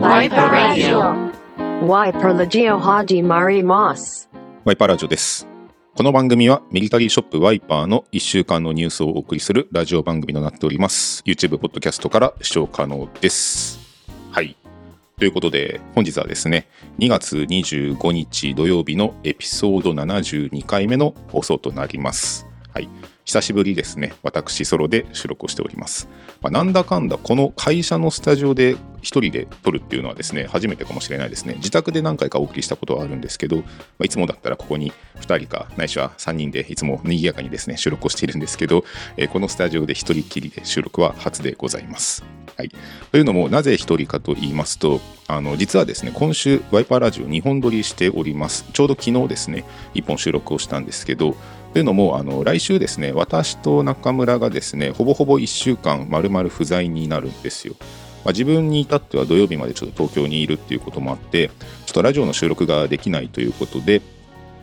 Wiper Radio. Wiper Legio Haji Mari Moss. ワイパーラジオです。この番組はミリタリーショップワイパーの1週間のニュースをお送りするラジオ番組となっております。YouTube、ポッドキャストから視聴可能です。はい。ということで、本日はですね、2月25日土曜日のエピソード72回目の放送となります。はい。久しぶりですね、私ソロで収録をしております。まあ、なんだかんだこの会社のスタジオで一人で撮るっていうのはですね、初めてかもしれないですね。自宅で何回かお送りしたことはあるんですけど、まあ、いつもだったらここに2人か、ないしは3人でいつも賑やかにですね、収録をしているんですけど、えーこのスタジオで一人きりで収録は初でございます。はい、というのも、なぜ一人かと言いますと、あの実はですね、今週、ワイパーラジオ2本撮りしております。ちょうど昨日ですね、1本収録をしたんですけど、というのも、あの来週ですね、私と中村がですね、ほぼほぼ1週間、まるまる不在になるんですよ。まあ、自分に至っては土曜日までちょっと東京にいるっていうこともあって、ちょっとラジオの収録ができないということで、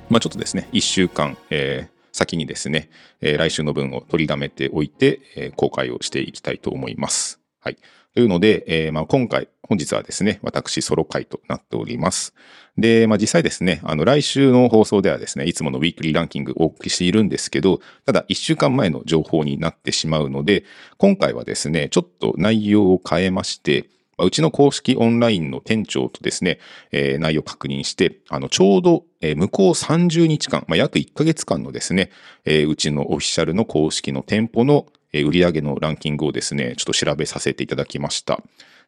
まあ、ちょっとですね、1週間、えー先にですね、えー来週の分を取りだめておいて、えー公開をしていきたいと思います。はい。というので、えーまあ、今回、本日はですね、私ソロ会となっております。で、まあ、実際ですね、あの、来週の放送ではですね、いつものウィークリーランキングをお送りしているんですけど、ただ、1週間前の情報になってしまうので、今回はですね、ちょっと内容を変えまして、うちの公式オンラインの店長とですね、えー内容を確認して、あの、ちょうど、えー向こう30日間、まあ、約1ヶ月間のですね、えーうちのオフィシャルの公式の店舗のえー売上のランキングをですね、ちょっと調べさせていただきました。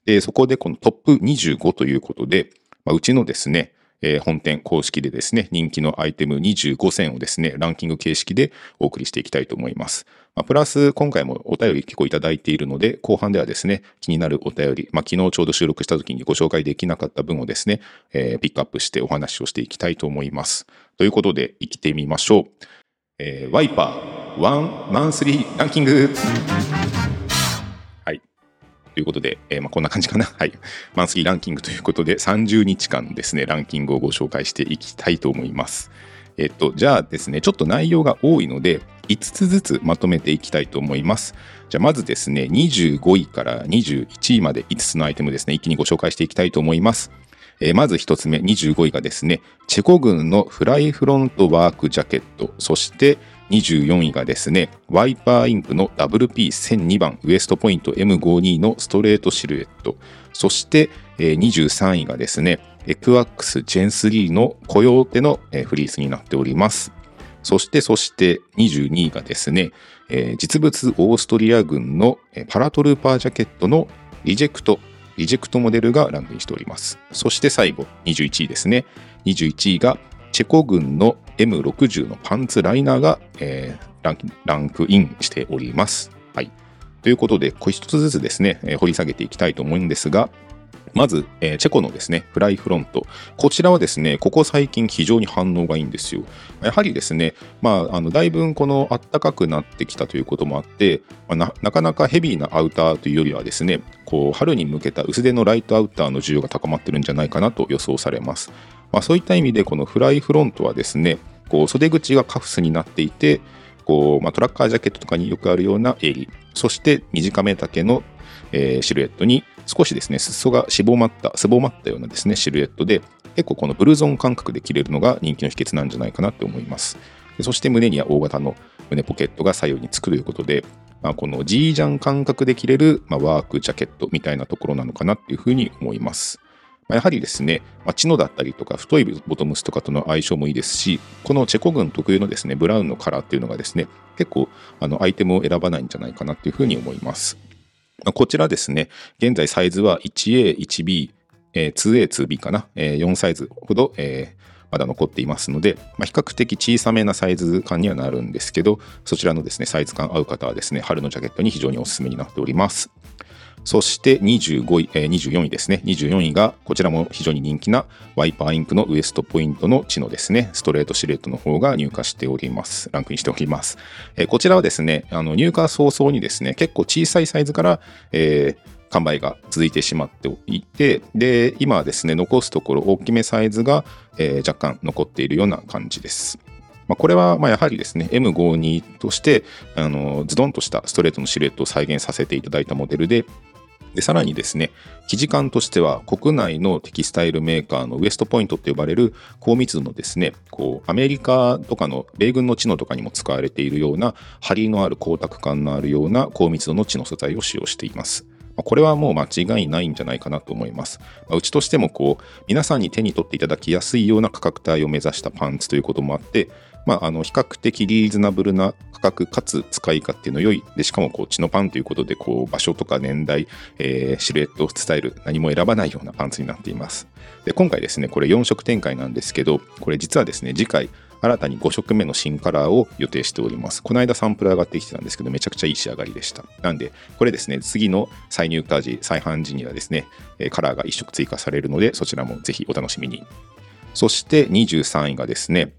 で、そこでこのトップ25ということで、まあ、うちのですね、えー本店公式でですね、人気のアイテム25選をですね、ランキング形式でお送りしていきたいと思います。まあ、プラス、今回もお便り結構いただいているので、後半ではですね、気になるお便り、まあ、昨日ちょうど収録した時にご紹介できなかった分をですね、えーピックアップしてお話をしていきたいと思います。ということで、生きてみましょう。えーワイパーワンマンスリーランキング。ということで、えーまあ、こんな感じかな。はい。マンスリーランキングということで、30日間ですね、ランキングをご紹介していきたいと思います。えっと、じゃあですね、ちょっと内容が多いので、5つずつまとめていきたいと思います。じゃあ、まずですね、25位から21位まで5つのアイテムですね、一気にご紹介していきたいと思います。えーまず1つ目、25位がですね、チェコ軍のフライフロントワークジャケット、そして24位がですね、ワイパーインクの WP1002 番ウエストポイント M52 のストレートシルエット、そして、えー23位がですね、エクワックスジェン3のコヨーテのフリースになっております。そして、そして22位がですね、実物オーストリア軍のパラトルーパージャケットのリジェクト、リジェクトモデルがランクインしております。そして最後、21位ですね。21位がチェコ軍の M60 のパンツライナーが、えーランクインしております。はい。ということで、こ一つずつですね、えー掘り下げていきたいと思うんですが、まず、えーチェコのですね、フライフロント。こちらはですね、ここ最近非常に反応がいいんですよ。やはりですね、まあ、あの、だいぶこの暖かくなってきたということもあって、まあななかなかヘビーなアウターというよりはですね、こう、春に向けた薄手のライトアウターの需要が高まってるんじゃないかなと予想されます。まあ、そういった意味で、このフライフロントはですね、こう、袖口がカフスになっていて、こう、まあ、トラッカージャケットとかによくあるような襟、そして短め丈の、えーシルエットに少しですね、裾がしぼまった、すぼまったようなですね、シルエットで、結構このブルゾン感覚で着れるのが人気の秘訣なんじゃないかなって思います。でそして胸には大型の胸ポケットが左右につくということで、まあ、この G ジャン感覚で着れる、まあ、ワークジャケットみたいなところなのかなっていうふうに思います。やはりですね、まあ、チノだったりとか太いボトムスとかとの相性もいいですし、このチェコ軍特有のですね、ブラウンのカラーっていうのがですね、結構あのアイテムを選ばないんじゃないかなっていうふうに思います。まあこちらですね、現在サイズは 1A、1B、えー 2A、2B かな、えー4サイズほど、えーまだ残っていますので、まあ、比較的小さめなサイズ感にはなるんですけど、そちらのですね、サイズ感合う方はですね、春のジャケットに非常におすすめになっております。そして25位、えー24位ですね。24位が、こちらも非常に人気なワイパーインクのウエストポイントの地のですね、ストレートシルエットの方が入荷しております。ランクインしております。えーこちらはですね、あの入荷早々にですね、結構小さいサイズから、えー完売が続いてしまっていて、で、今はですね、残すところ大きめサイズが、えー若干残っているような感じです。まあ、これはまやはりですね M52 としてあのズドンとしたストレートのシルエットを再現させていただいたモデルでで、さらにですね、生地感としては国内のテキスタイルメーカーのウエストポイントって呼ばれる高密度のですね、こう、アメリカとかの米軍の知能とかにも使われているような、張りのある光沢感のあるような高密度の知の素材を使用しています。これはもう間違いないんじゃないかなと思います。うちとしてもこう皆さんに手に取っていただきやすいような価格帯を目指したパンツということもあって、まあ、あの比較的リーズナブルな価格かつ使い勝手の良いでしかもこう血のパンということでこう場所とか年代、えー、シルエットスタイル何も選ばないようなパンツになっていますで今回ですねこれ4色展開なんですけどこれ実はですね次回新たに5色目の新カラーを予定しております。この間サンプル上がってきてたんですけど、めちゃくちゃいい仕上がりでした。なんで、これですね、次の再入荷時、再販時にはですね、カラーが1色追加されるので、そちらもぜひお楽しみに。そして23位がですね、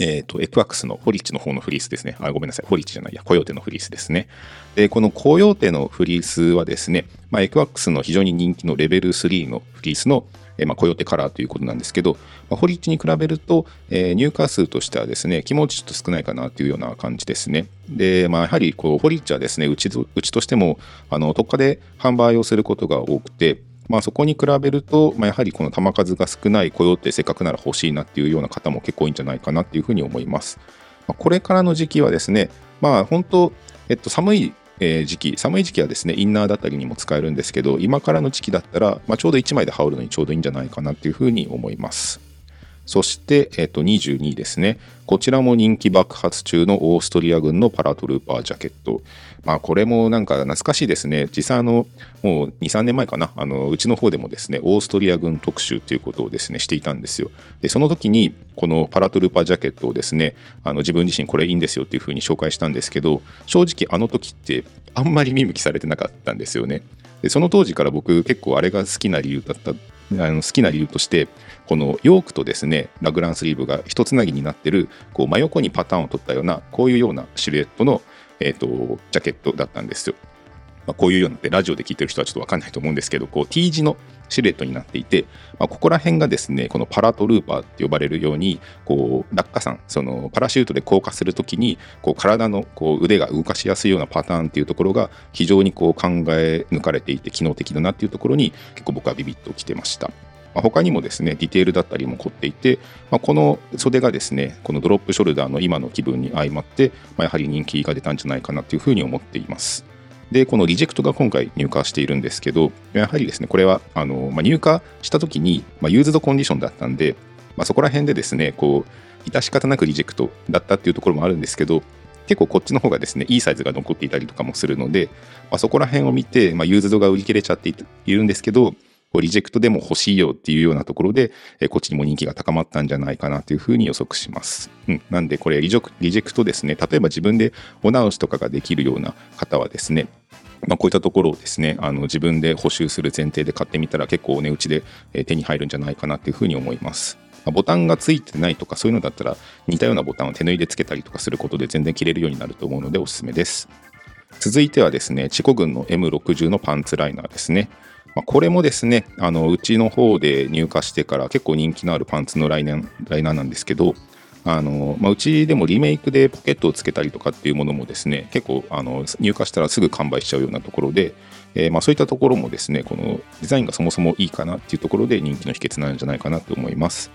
えっ、ー、と、エクワックスのホリッチの方のフリースですね。あ、ごめんなさい。ホリッチじゃないや、コヨーテのフリースですね。で、このコヨーテのフリースはですね、まあ、エクワックスの非常に人気のレベル3のフリースの、えー、まあ、コヨーテカラーということなんですけど、まあ、ホリッチに比べると、えー、入荷数としてはですね、気持ちちょっと少ないかなというような感じですね。で、まあ、やはりこう、ホリッチはですね、うちうちとしても、あの、特価で販売をすることが多くて、まあ、そこに比べると、まあ、やはりこの球数が少ない雇用ってせっかくなら欲しいなっていうような方も結構いいんじゃないかなっていうふうに思います。まあ、これからの時期はですね、まあ、本当、えっと、寒い時期、寒い時期はですね、インナーだったりにも使えるんですけど、今からの時期だったら、まあ、ちょうど1枚で羽織るのにちょうどいいんじゃないかなっていうふうに思います。そして、えっと、22ですね。こちらも人気爆発中のオーストリア軍のパラトルーパージャケット。まあ、これもなんか懐かしいですね。実際あの、もう2、3年前かな。あの、うちの方でもですね、オーストリア軍特集ということをですね、していたんですよ。で、その時に、このパラトルーパージャケットをですね、あの、自分自身これいいんですよっていうふうに紹介したんですけど、正直あの時ってあんまり見向きされてなかったんですよね。で、その当時から僕結構あれが好きな理由だったあの好きな理由としてこのヨークとですねラグランスリーブが一つなぎになってるこう真横にパターンを取ったようなこういうようなシルエットの、えーと、ジャケットだったんですよ。まあ、こういうようなってラジオで聞いてる人はちょっと分かんないと思うんですけどこう T 字のシルエットになっていて、まあ、ここら辺がですねこのパラトルーパーって呼ばれるようにこう落下傘そのパラシュートで降下するときにこう体のこう腕が動かしやすいようなパターンっていうところが非常にこう考え抜かれていて機能的だなっていうところに結構僕はビビッときてました。ま、他にもですね、ディテールだったりも凝っていて、まあ、この袖がですね、このドロップショルダーの今の気分に相まって、まあ、やはり人気が出たんじゃないかなというふうに思っています。で、このリジェクトが今回入荷しているんですけど、やはりですね、これはあの、まあ、入荷した時に、まあ、ユーズドコンディションだったんで、まあ、そこら辺でですね、こう、致し方なくリジェクトだったっていうところもあるんですけど、結構こっちの方がですね、いいサイズが残っていたりとかもするので、まあ、そこら辺を見て、まあ、ユーズドが売り切れちゃっているんですけど、リジェクトでも欲しいよっていうようなところで、えこっちにも人気が高まったんじゃないかなというふうに予測します。うん、なんでこれリジェクトですね、例えば自分でお直しとかができるような方はですね、まあ、こういったところをですね、あの自分で補修する前提で買ってみたら結構お値打ちで手に入るんじゃないかなというふうに思います。ボタンがついてないとかそういうのだったら似たようなボタンを手縫いでつけたりとかすることで全然切れるようになると思うのでおすすめです。続いてはですね、チコ軍の M60 のパンツライナーですね。まあ、これもですねあのうちの方で入荷してから結構人気のあるパンツのライナーなんですけどあの、まあ、うちでもリメイクでポケットをつけたりとかっていうものもですね結構あの入荷したらすぐ完売しちゃうようなところで、えー、まあそういったところもですねこのデザインがそもそもいいかなっていうところで人気の秘訣なんじゃないかなと思います。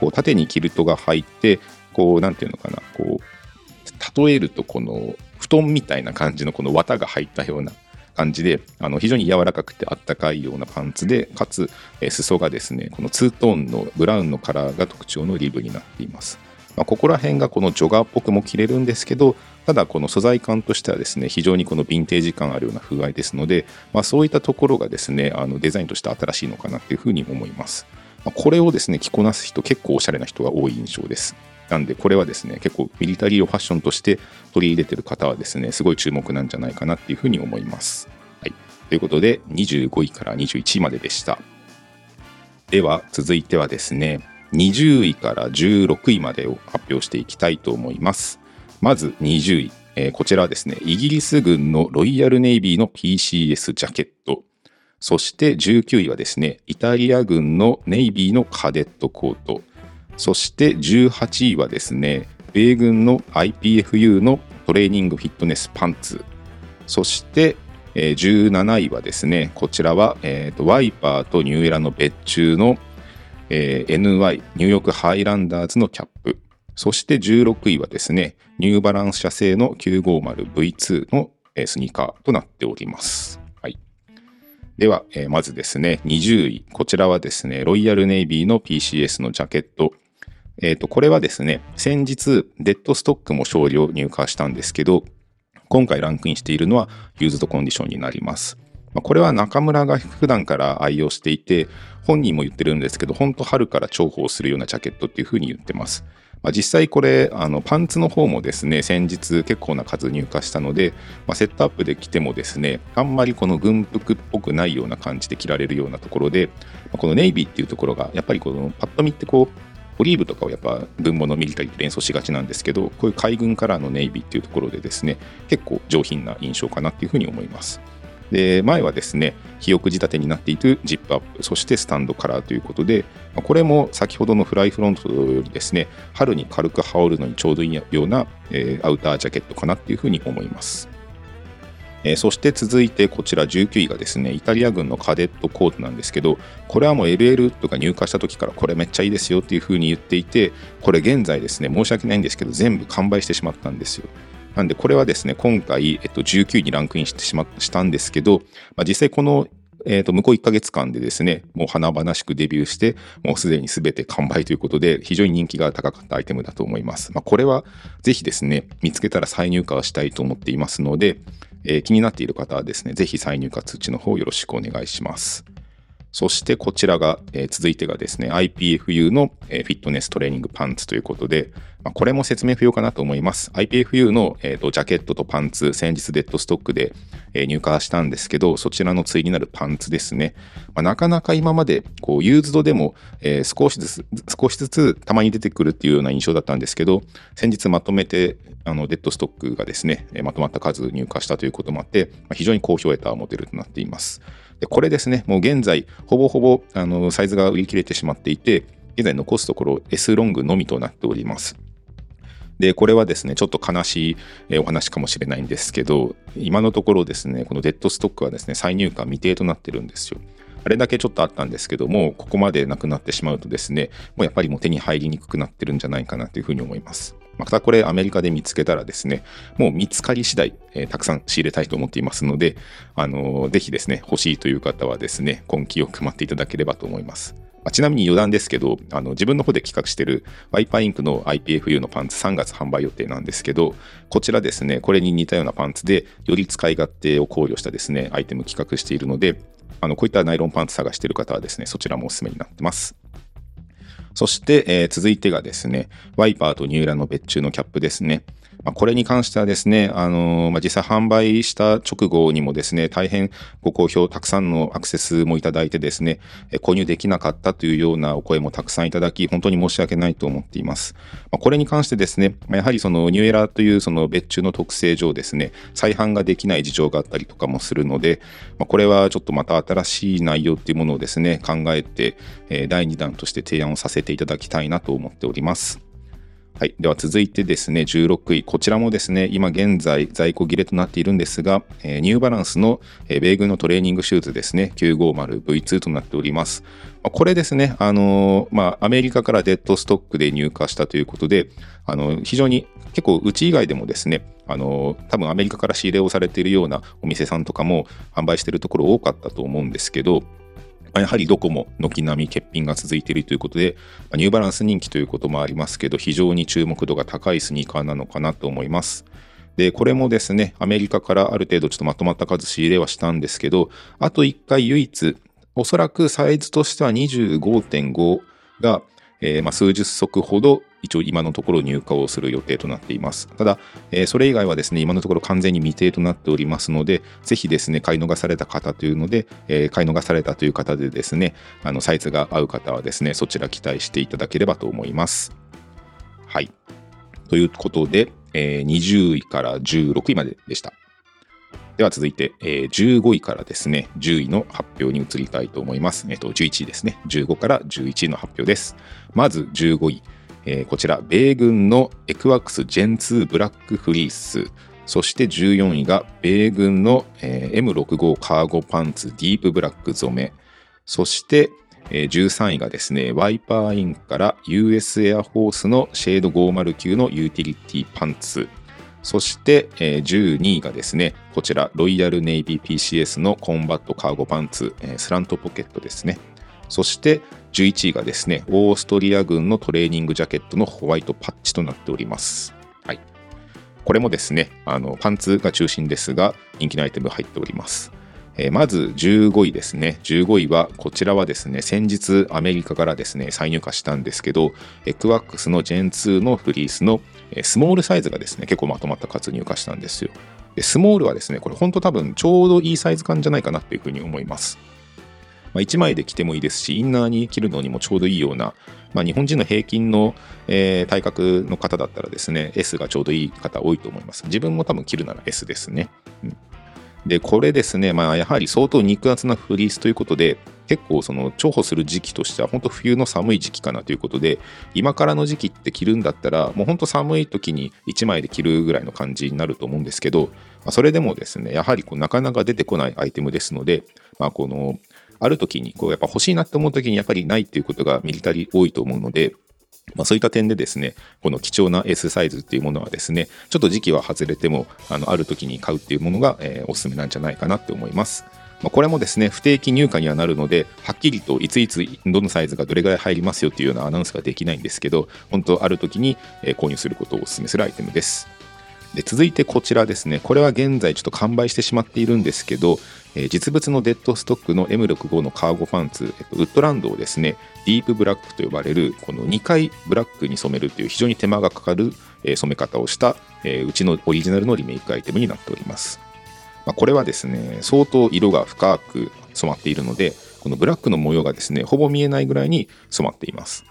こう縦にキルトが入ってこうなんていうのかなこう例えるとこの布団みたいな感じのこの綿が入ったような感じで、あの非常に柔らかくてあったかいようなパンツで、かつ、え裾がですね、このツートーンのブラウンのカラーが特徴のリブになっています。まあ、ここら辺がこのジョガーっぽくも着れるんですけど、ただこの素材感としてはですね、非常にこのヴィンテージ感あるような風合いですので、まあ、そういったところがですね、あのデザインとして新しいのかなっていうふうに思います。まあ、これをですね、着こなす人、結構おしゃれな人が多い印象です。なんで、これはですね、結構ミリタリーをファッションとして取り入れてる方はですね、すごい注目なんじゃないかなっていうふうに思います。はい。ということで、25位から21位まででした。では、続いてはですね、20位から16位までを発表していきたいと思います。まず20位。えー、こちらはですね、イギリス軍のロイヤルネイビーの PCS ジャケット。そして19位はですね、イタリア軍のネイビーのカデットコート。そして18位はですね、米軍の IPFU のトレーニングフィットネスパンツ。そして、えー17位はですね、こちらは、えーとワイパーとニューエラの別注の、えー NY、ニューヨークハイランダーズのキャップ。そして16位はですね、ニューバランス社製の 950V2 のスニーカーとなっております。はい。では、えーまずですね、20位。こちらはですね、ロイヤルネイビーの PCS のジャケット。えっ、と、これはですね、先日、デッドストックも少量入荷したんですけど、今回ランクインしているのはユーズドコンディションになります。まあ、これは中村が普段から愛用していて、本人も言ってるんですけど、本当春から重宝するようなジャケットっていうふうに言ってます。まあ、実際これあのパンツの方もですね先日結構な数入荷したので、まあ、セットアップで着てもですねあんまりこの軍服っぽくないような感じで着られるようなところで、まあこのネイビーっていうところがやっぱりこのパッと見ってこうオリーブとかをやっぱ軍物ミリタリーって連想しがちなんですけどこういう海軍カラーのネイビーっていうところでですね結構上品な印象かなっていうふうに思います。で前はですね肥沃仕立てになっているジップアップそしてスタンドカラーということでこれも先ほどのフライフロントよりですね春に軽く羽織るのにちょうどいいような、えアウタージャケットかなっていうふうに思います。えーそして続いてこちら19位がですねイタリア軍のカデットコートなんですけどこれはもう LL とか入荷した時からこれめっちゃいいですよっていう風に言っていてこれ現在ですね申し訳ないんですけど全部完売してしまったんですよ。なんでこれはですね今回、えっと、19位にランクインしてしましたんですけど、まあ、実際このえー、と向こう1ヶ月間でですね、もう華々しくデビューして、もうすでに全て完売ということで、非常に人気が高かったアイテムだと思います。まあ、これはぜひですね、見つけたら再入荷をしたいと思っていますので、えー気になっている方はですね、ぜひ再入荷通知の方よろしくお願いします。そしてこちらが、えー続いてがですね、IPFU の、えーフィットネストレーニングパンツということで、まあ、これも説明不要かなと思います。IPFU の、えーとジャケットとパンツ、先日デッドストックで、えー入荷したんですけど、そちらの対になるパンツですね。まあ、なかなか今までこうユーズドでも、えー少しずつ少しずつたまに出てくるっていうような印象だったんですけど先日まとめてあのデッドストックがですねまとまった数入荷したということもあって、まあ非常に好評を得たモデルとなっていますでこれですねもう現在ほぼほぼあのサイズが売り切れてしまっていて現在残すところ S ロングのみとなっておりますで、これはですね、ちょっと悲しいお話かもしれないんですけど、今のところですね、このデッドストックはですね、再入荷未定となってるんですよ。あれだけちょっとあったんですけども、ここまでなくなってしまうとですね、もうやっぱりもう手に入りにくくなってるんじゃないかなというふうに思います。またこれアメリカで見つけたらですね、もう見つかり次第、えーたくさん仕入れたいと思っていますので、あのーぜひですね、欲しいという方はですね、根気よく待っていただければと思います。まあちなみに余談ですけど、あの自分の方で企画しているワイパーインクの IPFU のパンツ3月販売予定なんですけど、こちらですね、これに似たようなパンツで、より使い勝手を考慮したですね、アイテム企画しているので、あのこういったナイロンパンツ探している方はですね、そちらもおすすめになってます。そして、えー続いてがですね、ワイパーとニューラの別注のキャップですね。まあ、これに関してはですね、あのまあ、実際販売した直後にもですね、大変ご好評、たくさんのアクセスもいただいてですね、え購入できなかったというようなお声もたくさんいただき、本当に申し訳ないと思っています。まあ、これに関してですね、まやはりそのニューエラーというその別注の特性上ですね、再販ができない事情があったりとかもするので、まあ、これはちょっとまた新しい内容っていうものをですね、考えて、え第2弾として提案をさせていただきたいなと思っております。はい。では続いてですね、16位。こちらもですね、今現在在庫切れとなっているんですが、えーニューバランスの、えー米軍のトレーニングシューズですね、950V2 となっております。まあこれですね、あのーまあ、アメリカからデッドストックで入荷したということで、あの非常に結構うち以外でもですね、あの多分アメリカから仕入れをされているようなお店さんとかも販売しているところ多かったと思うんですけど、やはりどこも軒並み欠品が続いているということで、まニューバランス人気ということもありますけど、非常に注目度が高いスニーカーなのかなと思います。で、これもですね、アメリカからある程度ちょっとまとまった数仕入れはしたんですけど、あと1回唯一、おそらくサイズとしては25.5が、えーま、数十足ほど一応今のところ入荷をする予定となっています。ただ、えそれ以外はですね、今のところ完全に未定となっておりますので、ぜひですね、買い逃された方というので、え買い逃されたという方でですね、あのサイズが合う方はですね、そちら期待していただければと思います。はい。ということで、え20位から16位まででした。では続いて、えー15位からですね、10位の発表に移りたいと思います。えっ、と、11位ですね。15から11位の発表です。まず15位。えーこちら、米軍のエクワックス Gen2 ブラックフリースそして14位が米軍の、えー M65 カーゴパンツディープブラック染め。そして、えー13位がですね、ワイパーインから US エアフォースのシェード509のユーティリティパンツ。そして、えー12位がですね、こちら、ロイヤルネイビー PCS のコンバットカーゴパンツ、えースラントポケットですね。そして、11位がですね、オーストリア軍のトレーニングジャケットのホワイトパッチとなっております。はい。これもですね、あの、パンツが中心ですが、人気のアイテムが入っております。えーまず15位ですね。15位は、こちらはですね、先日アメリカからですね、再入荷したんですけど、エクワックスの Gen2 のフリースのえスモールサイズがですね、結構まとまった数入荷したんですよ。で、スモールはですね、これ本当多分ちょうどいいサイズ感じゃないかなっていうふうに思います。まあ、1枚で着てもいいですし、インナーに着るのにもちょうどいいような、まあ、日本人の平均の、えー体格の方だったらですね、S がちょうどいい方多いと思います。自分も多分着るなら S ですね。うんで、これですね、まあ、やはり相当肉厚なフリースということで、結構その重宝する時期としては、本当冬の寒い時期かなということで、今からの時期って着るんだったら、もう本当寒い時に1枚で着るぐらいの感じになると思うんですけど、まあそれでもですね、やはりこうなかなか出てこないアイテムですので、まあ、この、ある時にこうやっぱ欲しいなって思う時にやっぱりないっていうことがミリタリー多いと思うので、まあ、そういった点でですね、この貴重な S サイズっていうものはですね、ちょっと時期は外れても、あのある時に買うっていうものが、えーおすすめなんじゃないかなって思います。まあ、これもですね、不定期入荷にはなるので、はっきりといついつどのサイズがどれぐらい入りますよっていうようなアナウンスができないんですけど、本当ある時にえ購入することをお勧めするアイテムです。で続いてこちらですね、これは現在ちょっと完売してしまっているんですけど、え実物のデッドストックの M65 のカーゴパンツ、えっとウッドランドをですね、ディープブラックと呼ばれる、この2回ブラックに染めるという非常に手間がかかる、え染め方をした、えうちのオリジナルのリメイクアイテムになっております。まあ、これはですね、相当色が深く染まっているので、このブラックの模様がですね、ほぼ見えないぐらいに染まっています。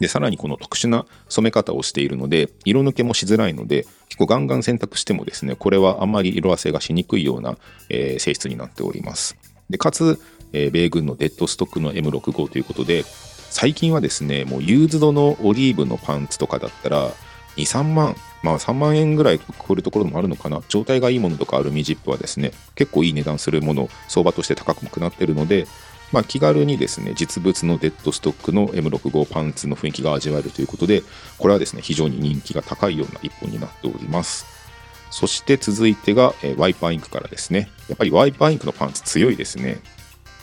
で、さらにこの特殊な染め方をしているので、色抜けもしづらいので、結構ガンガン洗濯してもですね、これはあんまり色あせがしにくいような、えー性質になっております。で、かつ、えー米軍のデッドストックの M65 ということで、最近はですね、もうユーズドのオリーブのパンツとかだったら、2、3万、まあ3万円ぐらい超えるところもあるのかな。状態がいいものとかアルミジップはですね、結構いい値段するもの、相場として高くなってるので、まあ、気軽にですね、実物のデッドストックの M65 パンツの雰囲気が味わえるということで、これはですね、非常に人気が高いような一本になっております。そして続いてが、えワイパーインクからですね。やっぱりワイパーインクのパンツ強いですね。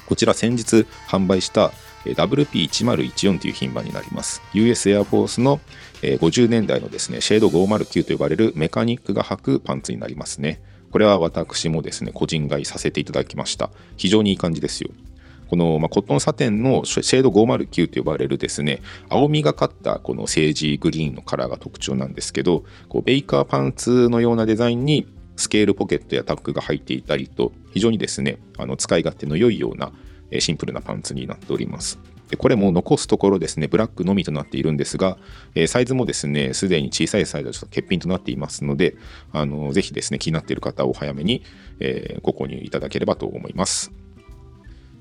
こちら先日販売した WP1014 という品番になります。US エアフォースのえー50年代のですね、シェード509と呼ばれるメカニックが履くパンツになりますね。これは私もですね、個人買いさせていただきました。非常にいい感じですよ。この、まあ、コットンサテンのシェード509と呼ばれるですね、青みがかったこのセージグリーンのカラーが特徴なんですけど、こうベイカーパンツのようなデザインにスケールポケットやタックが入っていたりと、非常にですね、あの使い勝手の良いようなシンプルなパンツになっております。でこれも残すところですね、ブラックのみとなっているんですが、えサイズもですね、すでに小さいサイズはちょっと欠品となっていますので、あのぜひですね、気になっている方はお早めに、えご購入いただければと思います。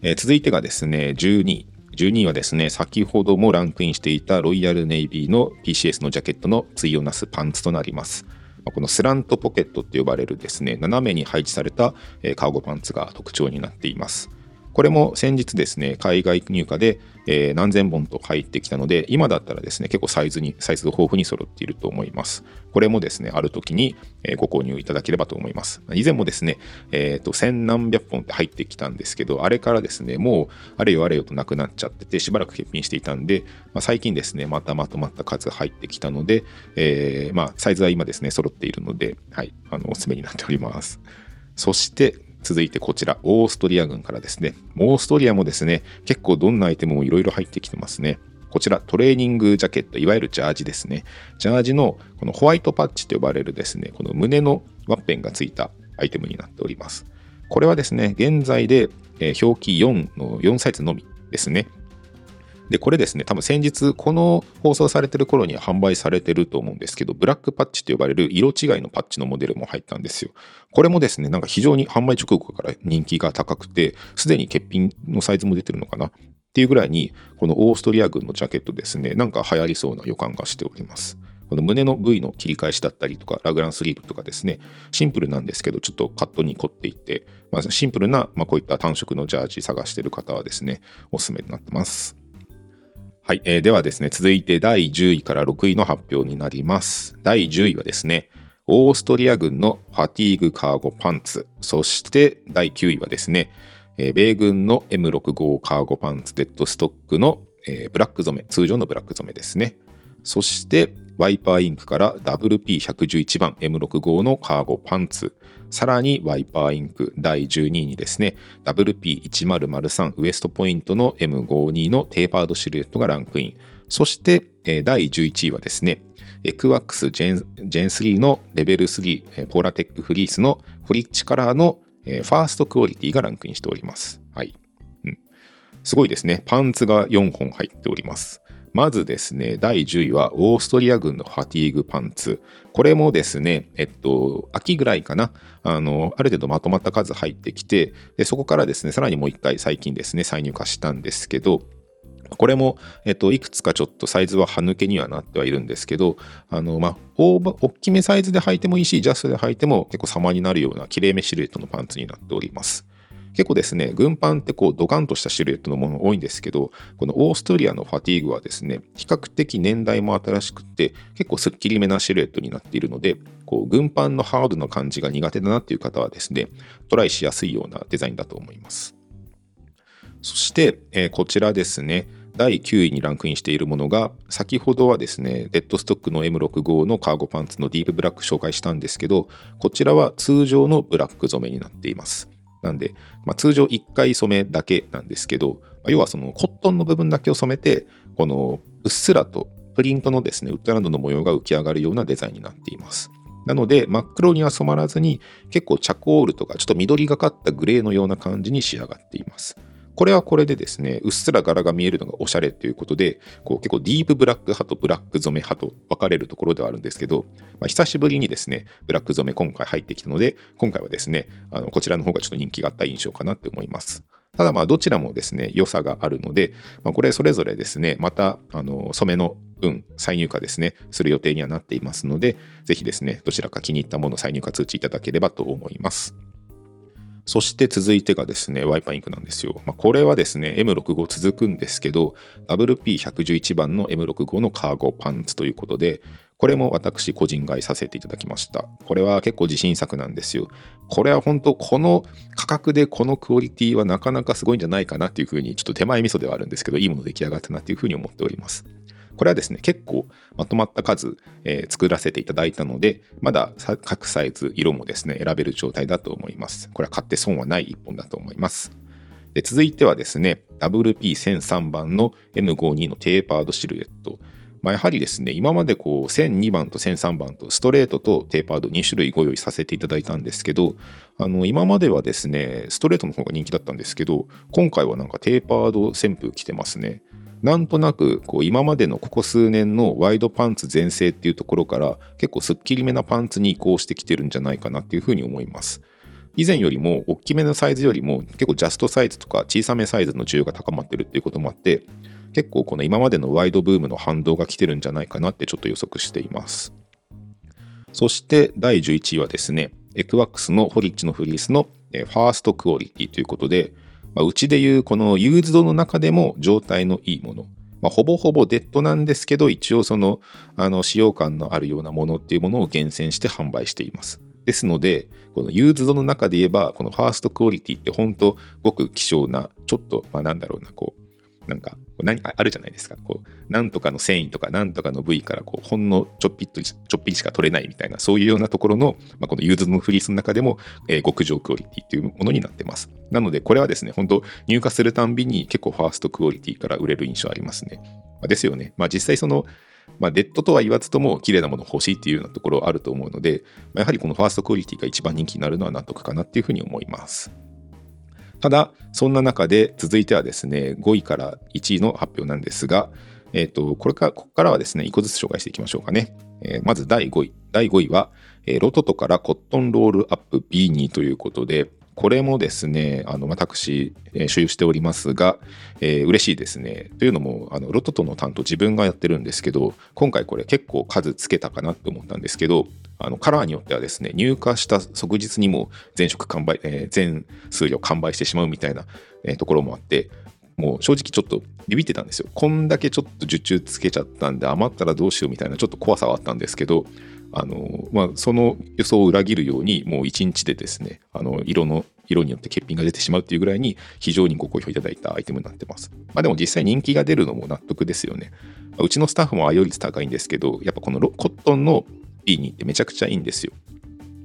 えー続いてがですね、12位。12位はですね、先ほどもランクインしていたロイヤルネイビーの PCS のジャケットの対をなすパンツとなります。このスラントポケットと呼ばれるですね、斜めに配置されたカーゴパンツが特徴になっています。これも先日ですね、海外入荷で、えー何千本と入ってきたので、今だったらですね、結構サイズに、サイズ豊富に揃っていると思います。これもですね、ある時にご購入いただければと思います。以前もですね、えっ、と、千何百本って入ってきたんですけど、あれからですね、もう、あれよあれよとなくなっちゃってて、しばらく欠品していたんで、まあ、最近ですね、またまとまった数が入ってきたので、えーまあ、サイズは今ですね、揃っているので、はい、あの、おすすめになっております。そして、続いてこちら、オーストリア軍からですね。オーストリアもですね、結構どんなアイテムもいろいろ入ってきてますね。こちら、トレーニングジャケット、いわゆるジャージですね。ジャージのこのホワイトパッチと呼ばれるですね、この胸のワッペンがついたアイテムになっております。これはですね、現在で、え表記4の4サイズのみですね。で、これですね、多分先日、この放送されてる頃には販売されてると思うんですけど、ブラックパッチと呼ばれる色違いのパッチのモデルも入ったんですよ。これもですね、なんか非常に販売直後から人気が高くて、すでに欠品のサイズも出てるのかなっていうぐらいに、このオーストリア軍のジャケットですね、なんか流行りそうな予感がしております。この胸の部位の切り返しだったりとか、ラグランスリーブとかですね、シンプルなんですけど、ちょっとカットに凝っていて、まあ、シンプルな、まあ、こういった単色のジャージ探してる方はですね、おすすめになってます。はい、えー、ではですね、続いて第10位から6位の発表になります。第10位はですね、オーストリア軍のファティーグカーゴパンツ、そして第9位はですね、えー、米軍の M65 カーゴパンツデッドストックの、えー、ブラック染め、通常のブラック染めですね。そして、ワイパーインクから WP111 番 M65 のカーゴパンツ、さらにワイパーインク第12位にですね、WP1003 ウエストポイントの M52 のテーパードシルエットがランクイン。そして、第11位はですね、エクワックスジェンジェン3のレベル3、ポーラテックフリースのフリッチカラーのファーストクオリティがランクインしております。はい。うん、すごいですね。パンツが4本入っております。まずですね、第10位はオーストリア軍のファティーグパンツ。これもですね、えっと、秋ぐらいかな、あの、ある程度まとまった数入ってきて、でそこからですね、さらにもう一回最近ですね、再入荷したんですけど、これも、えっと、いくつかちょっとサイズは歯抜けにはなってはいるんですけど、あの、まあ、大きめサイズで履いてもいいし、ジャストで履いても結構様になるような綺麗めシルエットのパンツになっております。結構ですね、軍パンってこうドカンとしたシルエットのもの多いんですけど、このオーストリアのファティーグはですね、比較的年代も新しくて、結構すっきりめなシルエットになっているので、こう軍パンのハードな感じが苦手だなっていう方はですね、トライしやすいようなデザインだと思います。そして、えー、こちらですね、第9位にランクインしているものが、先ほどはですね、デッドストックの M65 のカーゴパンツのディープブラック紹介したんですけど、こちらは通常のブラック染めになっています。なんで、まあ、通常1回染めだけなんですけど、要はそのコットンの部分だけを染めて、このうっすらとプリントのですね、ウッドランドの模様が浮き上がるようなデザインになっています。なので、真っ黒には染まらずに、結構チャコールとか、ちょっと緑がかったグレーのような感じに仕上がっています。これはこれでですね、うっすら柄が見えるのがおしゃれということで、こう結構ディープブラック派とブラック染め派と分かれるところではあるんですけど、まあ、久しぶりにですね、ブラック染め今回入ってきたので、今回はですね、あのこちらの方がちょっと人気があった印象かなって思います。ただまあどちらもですね、良さがあるので、まあ、これそれぞれですね、またあの染めの分、再入荷ですね、する予定にはなっていますので、ぜひですね、どちらか気に入ったもの再入荷通知いただければと思います。そして続いてがですね、ワイパーインクなんですよ。まあ、これはですね、M65 続くんですけど、WP111 番の M65 のカーゴパンツということで、これも私個人買いさせていただきました。これは結構自信作なんですよ。これは本当、この価格でこのクオリティはなかなかすごいんじゃないかなっていうふうに、ちょっと手前味噌ではあるんですけど、いいもの出来上がったなっていうふうに思っております。これはですね、結構まとまった数、えー、作らせていただいたので、まだ各サイズ、色もですね、選べる状態だと思います。これは買って損はない一本だと思います。で続いてはですね、WP1003 番の M52 のテーパードシルエット。まあ、やはりですね、今までこう1002番と1003番とストレートとテーパード2種類ご用意させていただいたんですけど、あの今まではですね、ストレートの方が人気だったんですけど、今回はなんかテーパード旋風来てますね。なんとなくこう今までのここ数年のワイドパンツ全盛っていうところから結構すっきりめなパンツに移行してきてるんじゃないかなっていうふうに思います。以前よりも大きめのサイズよりも結構ジャストサイズとか小さめサイズの需要が高まってるっていうこともあって結構この今までのワイドブームの反動が来てるんじゃないかなってちょっと予測しています。そして第11位はですね、 ECWCS の foliage のフリースのファーストクオリティということで、まあ、うちでいうこのユーズドの中でも状態のいいもの、まあ、ほぼほぼデッドなんですけど、一応その、あの、使用感のあるようなものっていうものを厳選して販売しています。ですので、このユーズドの中で言えば、このファーストクオリティって本当ごく希少な、ちょっと、まあなんだろうな、こう、なんか何あるじゃないですか。こう、なんとかの繊維とか、なんとかの部位からこう、ほんのちょっぴっと、ちょっぴりしか取れないみたいな、そういうようなところの、まあ、このユーズドのフリースの中でも、えー、極上クオリティっていうものになってます。なので、これはですね、本当入荷するたんびに結構ファーストクオリティから売れる印象ありますね。まあ、ですよね。まあ実際その、まあ、デッドとは言わずとも綺麗なもの欲しいっていうようなところあると思うので、まあ、やはりこのファーストクオリティが一番人気になるのは納得かなっていうふうに思います。ただ、そんな中で続いてはですね、5位から1位の発表なんですが、えっ、ー、と、これから、ここからはですね、1個ずつ紹介していきましょうかね。えー、まず第5位。第5位は、えー、ロトトからコットンロールアップ B2 ということで、これもですね、あの私、えー所有しておりますが、えー嬉しいですね。というのも、あのロトとの担当自分がやってるんですけど、今回これ結構数つけたかなと思ったんですけど、あのカラーによってはですね、入荷した即日にも全色完売、えー全数量完売してしまうみたいな、えところもあって、もう正直ちょっとビビってたんですよ。こんだけちょっと受注つけちゃったんで余ったらどうしようみたいなちょっと怖さはあったんですけど、あのまあ、その予想を裏切るようにもう1日でですねあの色の色によって欠品が出てしまうっていうぐらいに非常にご好評いただいたアイテムになってます。まあ、でも実際人気が出るのも納得ですよね。うちのスタッフも愛用率高いんですけどやっぱこのロコットンのビーニーってめちゃくちゃいいんですよ。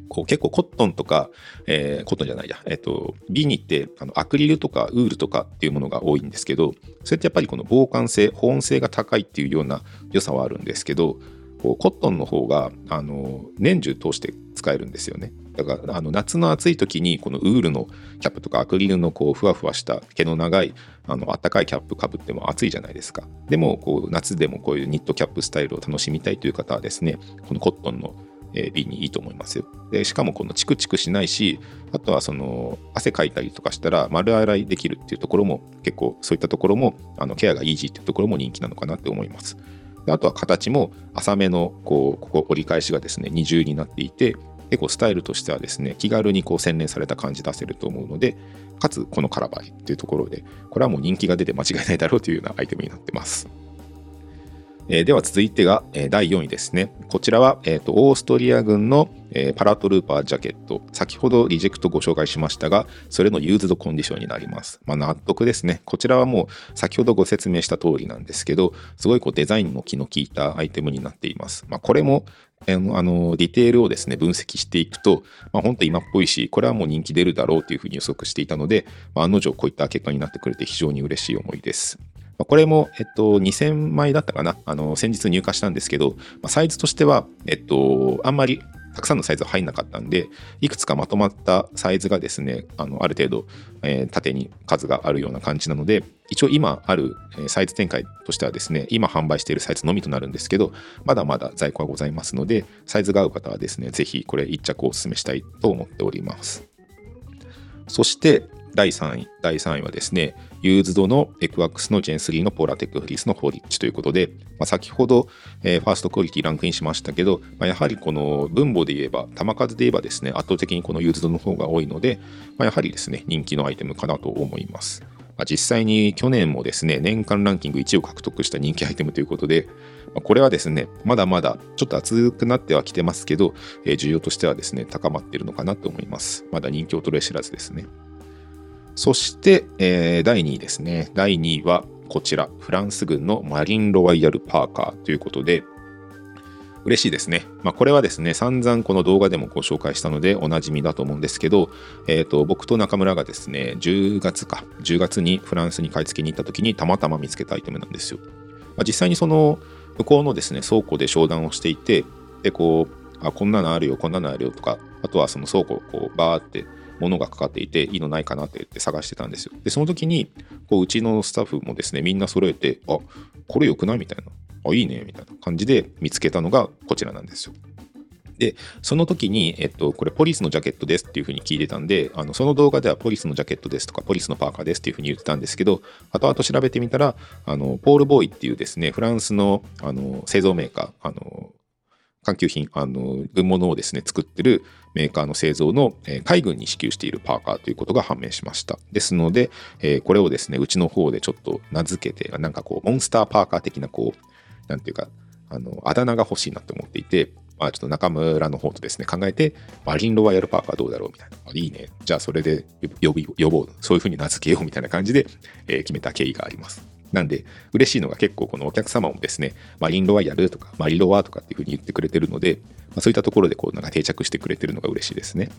こう結構コットンとか、えーコットンじゃないや、えっと、ビニってあのアクリルとかウールとかっていうものが多いんですけど、それってやっぱりこの防寒性、保温性が高いっていうような良さはあるんですけど、こうコットンの方があの年中通して使えるんですよね。だからあの夏の暑い時にこのウールのキャップとかアクリルのこうふわふわした毛の長いあの暖かいキャップかぶっても暑いじゃないですか。でもこう夏でもこういうニットキャップスタイルを楽しみたいという方はですね、このコットンのえー瓶にいいと思いますよ。でしかもこのチクチクしないし、あとはその汗かいたりとかしたら丸洗いできるっていうところも結構そういったところもあのケアがイージーっていうところも人気なのかなって思います。あとは形も浅めのこうここ折り返しがですね二重になっていて結構スタイルとしてはですね気軽にこう洗練された感じ出せると思うのでかつこのカラバイっていうところでこれはもう人気が出て間違いないだろうというようなアイテムになってます。えーでは続いてが、えー第4位ですね。こちらは、えーとオーストリア軍の、えーパラトルーパージャケット。先ほどリジェクトご紹介しましたが、それのユーズドコンディションになります。まあ、納得ですね。こちらはもう先ほどご説明した通りなんですけど、すごいこうデザインの気の利いたアイテムになっています。まあ、これもあのディテールをですね分析していくと、まあ、本当今っぽいし、これはもう人気出るだろうというふうに予測していたので、まあ、案の定こういった結果になってくれて非常に嬉しい思いです。まあこれも、えっと、2000枚だったかな。あの、先日入荷したんですけど、まあサイズとしては、えっと、あんまりたくさんのサイズは入んなかったんで、いくつかまとまったサイズがですね、あのある程度、えー縦に数があるような感じなので、一応今あるサイズ展開としてはですね、今販売しているサイズのみとなるんですけど、まだまだ在庫はございますので、サイズが合う方はですね、ぜひこれ一着をお勧めしたいと思っております。そして第3位、第3位はですね、ユーズドの ECWCS の Gen 3の Polartec フリースの foliage ということで、まあ、先ほど、えーファーストクオリティランクインしましたけど、まあ、やはりこの分母で言えば、玉数で言えばですね、圧倒的にこのユーズドの方が多いので、まあ、やはりですね、人気のアイテムかなと思います。まあ、実際に去年もですね、年間ランキング1位を獲得した人気アイテムということで、まあこれはですね、まだまだちょっと熱くなってはきてますけど、えー需要としてはですね、高まっているのかなと思います。まだ人気を衰え知らずですね。そして、えー第2位ですね。第2位はこちら、フランス軍のマリンロワイヤルパーカーということで、嬉しいですね。まあ、これはですね、散々この動画でもご紹介したのでおなじみだと思うんですけど、えー、と僕と中村がですね、10月か、10月にフランスに買い付けに行った時にたまたま見つけたアイテムなんですよ。まあ、実際にその向こうのですね、倉庫で商談をしていて、で、こう、あ、こんなのあるよ、こんなのあるよとか、あとはその倉庫をこうバーって物がかかっていて、いいのないかなってって探してたんですよ。で、その時に、こう、うちのスタッフもですね、みんな揃えて、あ、これ良くないみたいな。あ、いいねみたいな感じで見つけたのがこちらなんですよ。で、その時に、えっと、これポリスのジャケットですっていうふうに聞いてたんで、あのその動画ではポリスのジャケットですとか、ポリスのパーカーですっていうふうに言ってたんですけど、後々調べてみたら、あのポール・ボーイっていうですね、フランスのあの製造メーカー、あの環球品、あの軍物をですね、作ってるメーカーの製造の、海軍に支給しているパーカーということが判明しました。ですので、えこれをですね、うちの方でちょっと名付けて、なんかこう、モンスターパーカー的な、こう、なんていうか、あの、あだ名が欲しいなって思っていて、まあちょっと中村の方とですね、考えて、マリンロワイヤルパーカーどうだろうみたいな。いいね。じゃあそれで呼び呼ぼう。そういうふうに名付けようみたいな感じで、えー決めた経緯があります。なんで、嬉しいのが結構このお客様もですね、マリンロワイヤルとかマリロワとかっていうふうに言ってくれてるので、まあ、そういったところでこうなんか定着してくれてるのが嬉しいですね。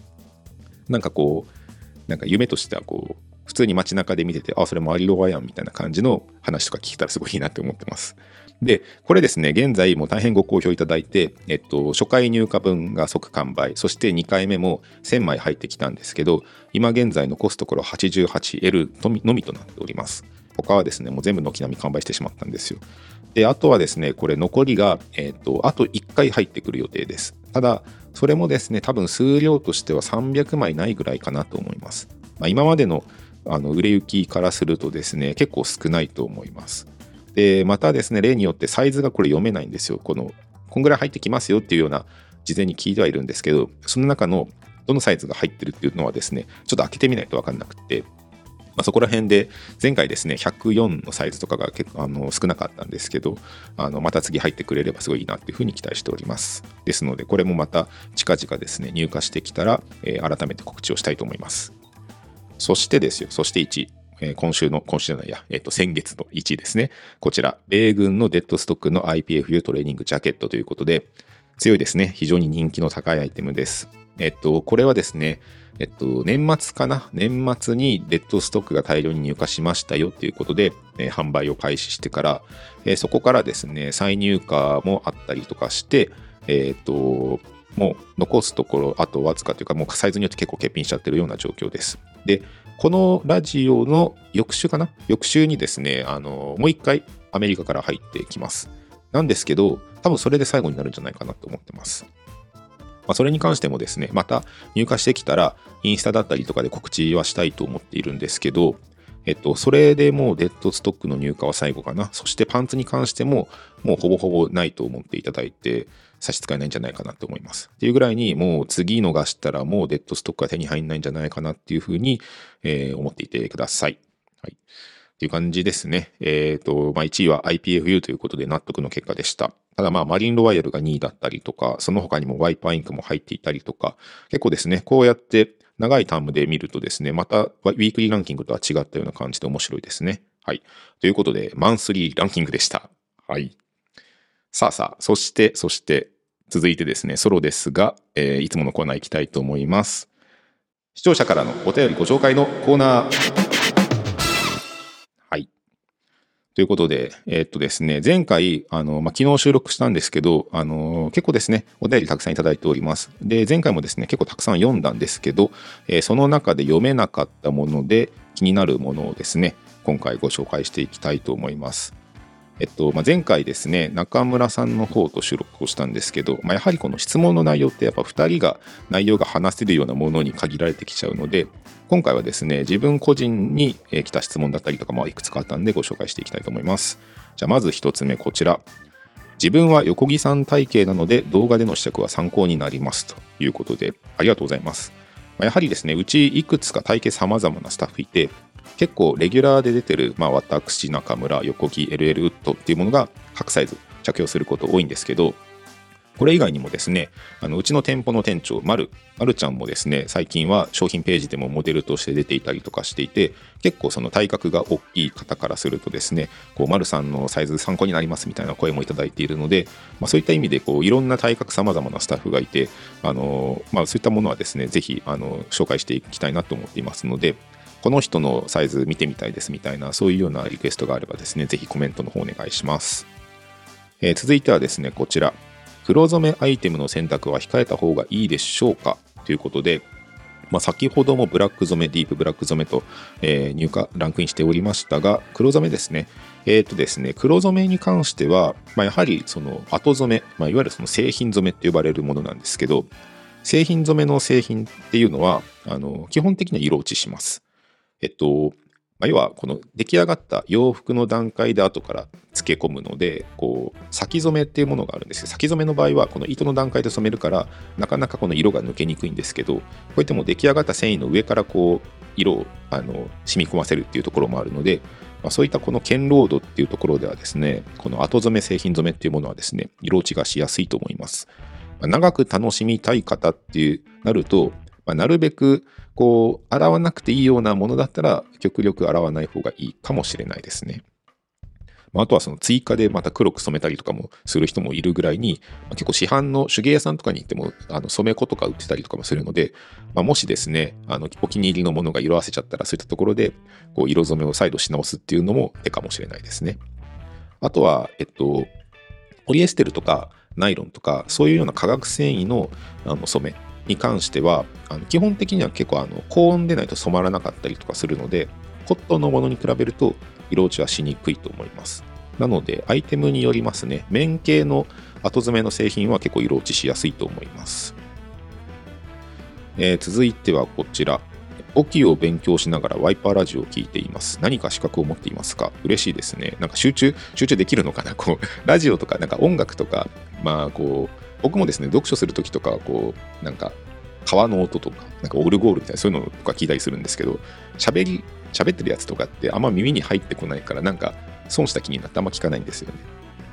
なんかこう、なんか夢としてはこう、普通に街中で見てて、あ、それマリロワやんみたいな感じの話とか聞けたらすごいいいなって思ってます。で、これですね、現在も大変ご好評いただいて、えっと、初回入荷分が即完売、そして2回目も1000枚入ってきたんですけど、今現在残すところ 88L のみのみとなっております。他はですね、もう全部軒並み完売してしまったんですよ。で、あとはですね、これ残りが、えっ、と、あと1回入ってくる予定です。ただ、それもですね、多分数量としては300枚ないぐらいかなと思います。まあ、今までのあの売れ行きからするとですね、結構少ないと思います。で、またですね、例によってサイズがこれ読めないんですよ。この、こんぐらい入ってきますよっていうような、事前に聞いてはいるんですけど、その中のどのサイズが入ってるっていうのはですね、ちょっと開けてみないと分かんなくて、まあ、そこら辺で前回ですね104のサイズとかが結構あの少なかったんですけどあのまた次入ってくれればすごいいいなっていうふうに期待しておりますですのでこれもまた近々ですね入荷してきたら、えー、改めて告知をしたいと思いますそしてですよそして1えー、今週の、今週じゃないや、えっ、ー、と、先月の1位ですね。こちら、米軍のデッドストックの IPFU トレーニングジャケットということで、強いですね。非常に人気の高いアイテムです。えっと、これはですね、えっと、年末かな？年末にデッドストックが大量に入荷しましたよっていうことで、えー、販売を開始してから、えー、そこからですね、再入荷もあったりとかして、えっ、と、もう残すところ、あとわずかというか、もうサイズによって結構欠品しちゃってるような状況です。で、このラジオの翌週かな？翌週にですね、あの、もう一回アメリカから入ってきます。なんですけど、多分それで最後になるんじゃないかなと思ってます。まあ、それに関してもですね、また入荷してきたら、インスタだったりとかで告知はしたいと思っているんですけど、えっと、それでもうデッドストックの入荷は最後かな。そしてパンツに関しても、もうほぼほぼないと思っていただいて、差し支えないんじゃないかなと思います。っていうぐらいに、もう次逃したらもうデッドストックが手に入んないんじゃないかなっていうふうに、えー、思っていてください。はい。っていう感じですね。えっ、ー、と、まあ、1位は IPFU ということで納得の結果でした。ただまあ、マリンロワイヤルが2位だったりとか、その他にもワイパーインクも入っていたりとか、結構ですね、こうやって長いタームで見るとですね、またウィークリーランキングとは違ったような感じで面白いですね。はい。ということで、マンスリーランキングでした。はい。さあさあ、そして、そして、続いてですね、ソロですが、えー、いつものコーナー行きたいと思います。視聴者からのお便りご紹介のコーナー。ということで、えー、っとですね、前回、あの、まあ、昨日収録したんですけど、あの、結構ですね、お便りたくさんいただいております。で、前回もですね、結構たくさん読んだんですけど、えー、その中で読めなかったもので気になるものをですね、今回ご紹介していきたいと思います。えっと、まあ、前回ですね、中村さんの方と収録をしたんですけど、まあ、やはりこの質問の内容ってやっぱ2人が内容が話せるようなものに限られてきちゃうので、今回はですね、自分個人に来た質問だったりとかもいくつかあったんでご紹介していきたいと思います。じゃあまず1つ目こちら。自分は横木さん体型なので動画での試着は参考になりますということで、ありがとうございます。やはりですね、うちいくつか体型様々なスタッフいて、結構レギュラーで出てる、まあ、私、中村、横木、LL ウッドっていうものが各サイズ着用すること多いんですけど、これ以外にもですね、あのうちの店舗の店長、まる、ちゃんもですね、最近は商品ページでもモデルとして出ていたりとかしていて、結構その体格が大きい方からするとですね、こう、まるさんのサイズ参考になりますみたいな声もいただいているので、まあ、そういった意味で、こう、いろんな体格様々なスタッフがいて、あの、まあ、そういったものはですね、ぜひ、あの、紹介していきたいなと思っていますので、この人のサイズ見てみたいですみたいな、そういうようなリクエストがあればですね、ぜひコメントの方お願いします。えー、続いてはですね、こちら。黒染めアイテムの選択は控えた方がいいでしょうか？ということで、まあ、先ほどもブラック染め、ディープブラック染めと、えー、入荷、ランクインしておりましたが、黒染めですね。えっ、ー、とですね、黒染めに関しては、まあ、やはりその後染め、まあ、いわゆるその製品染めって呼ばれるものなんですけど、製品染めの製品っていうのは、あの基本的には色落ちします。えっと、まあ、要はこの出来上がった洋服の段階で後から漬け込むのでこう先染めっていうものがあるんですけど先染めの場合はこの糸の段階で染めるからなかなかこの色が抜けにくいんですけどこうやってもう出来上がった繊維の上からこう色をあの染み込ませるっていうところもあるので、まあ、そういったこの剣ロードっていうところではですねこの後染め製品染めっていうものはですね色落ちがしやすいと思います、まあ、長く楽しみたい方っていうなるとまあ、なるべくこう洗わなくていいようなものだったら極力洗わない方がいいかもしれないですね。まあ、あとはその追加でまた黒く染めたりとかもする人もいるぐらいに、まあ、結構市販の手芸屋さんとかに行ってもあの染め粉とか売ってたりとかもするので、まあ、もしですねあのお気に入りのものが色あせちゃったらそういったところでこう色染めを再度し直すっていうのも手かもしれないですね。あとは、えっと、ポリエステルとかナイロンとかそういうような化学繊維のあの染めに関してはあの基本的には結構あの高温でないと染まらなかったりとかするのでコットンのものに比べると色落ちはしにくいと思いますなので、アイテムによりますね。面系の後詰めの製品は結構色落ちしやすいと思います。えー、続いてはこちら。オキを勉強しながらワイパーラジオを聞いています。何か資格を持っていますか？嬉しいですね。なんか集中、集中できるのかな？こう、ラジオとか、なんか音楽とか、まあこう、僕もですね、読書するときとか、こう、なんか、川の音とか、なんかオルゴールみたいな、そういうのとか聞いたりするんですけど、喋り、喋ってるやつとかってあんま耳に入ってこないから、なんか損した気になってあんま聞かないんですよね。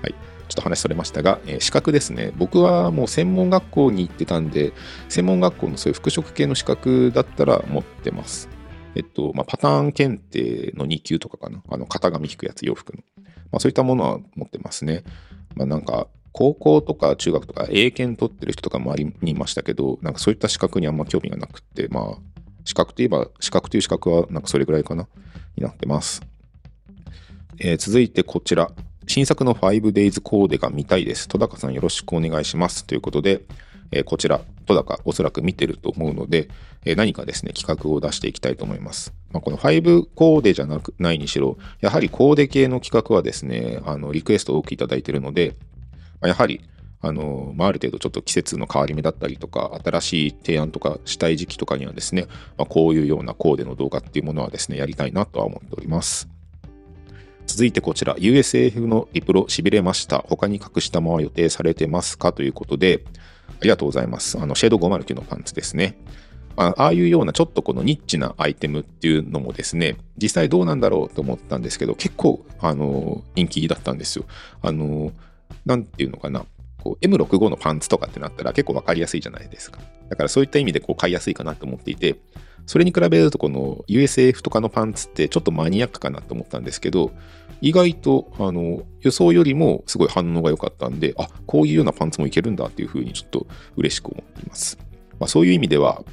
はい。ちょっと話それましたが、えー、資格ですね。僕はもう専門学校に行ってたんで、専門学校のそういう服飾系の資格だったら持ってます。えっと、まあ、パターン検定の2級とかかな。あの、型紙引くやつ、洋服の。まあ、そういったものは持ってますね。まあ、なんか、高校とか中学とか英検取ってる人とか周りにいましたけど、なんかそういった資格にあんま興味がなくて、まあ、資格といえば、資格という資格はなんかそれぐらいかな、になってます。えー、続いてこちら。新作の 5days コーデが見たいです。戸高さんよろしくお願いします。ということで、えー、こちら、戸高おそらく見てると思うので、えー、何かですね、企画を出していきたいと思います。まあ、この5コーデじゃなくないにしろ、やはりコーデ系の企画はですね、あのリクエストを多くいただいているので、やはりあの、まあ、ある程度ちょっと季節の変わり目だったりとか、新しい提案とかしたい時期とかにはですね、まあ、こういうようなコーデの動画っていうものはですね、やりたいなとは思っております。続いてこちら、USAF のリプロしびれました。他に隠したまま予定されてますかということで、ありがとうございます。あの、シェード509のパンツですね。ああいうようなちょっとこのニッチなアイテムっていうのもですね、実際どうなんだろうと思ったんですけど、結構、あの、人気だったんですよ。あの、なんていうのかな。こう M65 のパンツとかってなったら結構わかりやすいじゃないですか。だからそういった意味でこう買いやすいかなと思っていて、それに比べるとこの USAF とかのパンツってちょっとマニアックかなと思ったんですけど、意外とあの予想よりもすごい反応が良かったんで、あこういうようなパンツもいけるんだっていうふうにちょっと嬉しく思っています。まあ、そういう意味では、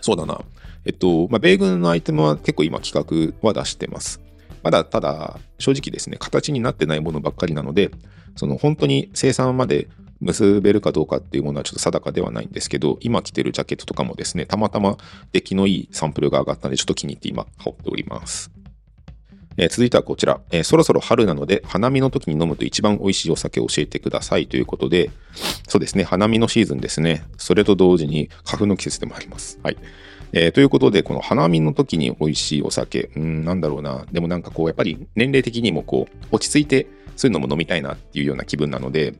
そうだな、えっと、まあ、米軍のアイテムは結構今企画は出してます。まだただ正直ですね、形になってないものばっかりなので、その本当に生産まで結べるかどうかっていうものはちょっと定かではないんですけど、今着てるジャケットとかもですね、たまたま出来のいいサンプルが上がったので、ちょっと気に入って今、羽織っております。えー、続いてはこちら、えー、そろそろ春なので、花見の時に飲むと一番美味しいお酒を教えてくださいということで、そうですね、花見のシーズンですね。それと同時に花粉の季節でもあります。はい。えー、ということで、この花見の時に美味しいお酒、うん、なんだろうな。でもなんかこう、やっぱり年齢的にもこう、落ち着いて、そういうのも飲みたいなっていうような気分なので、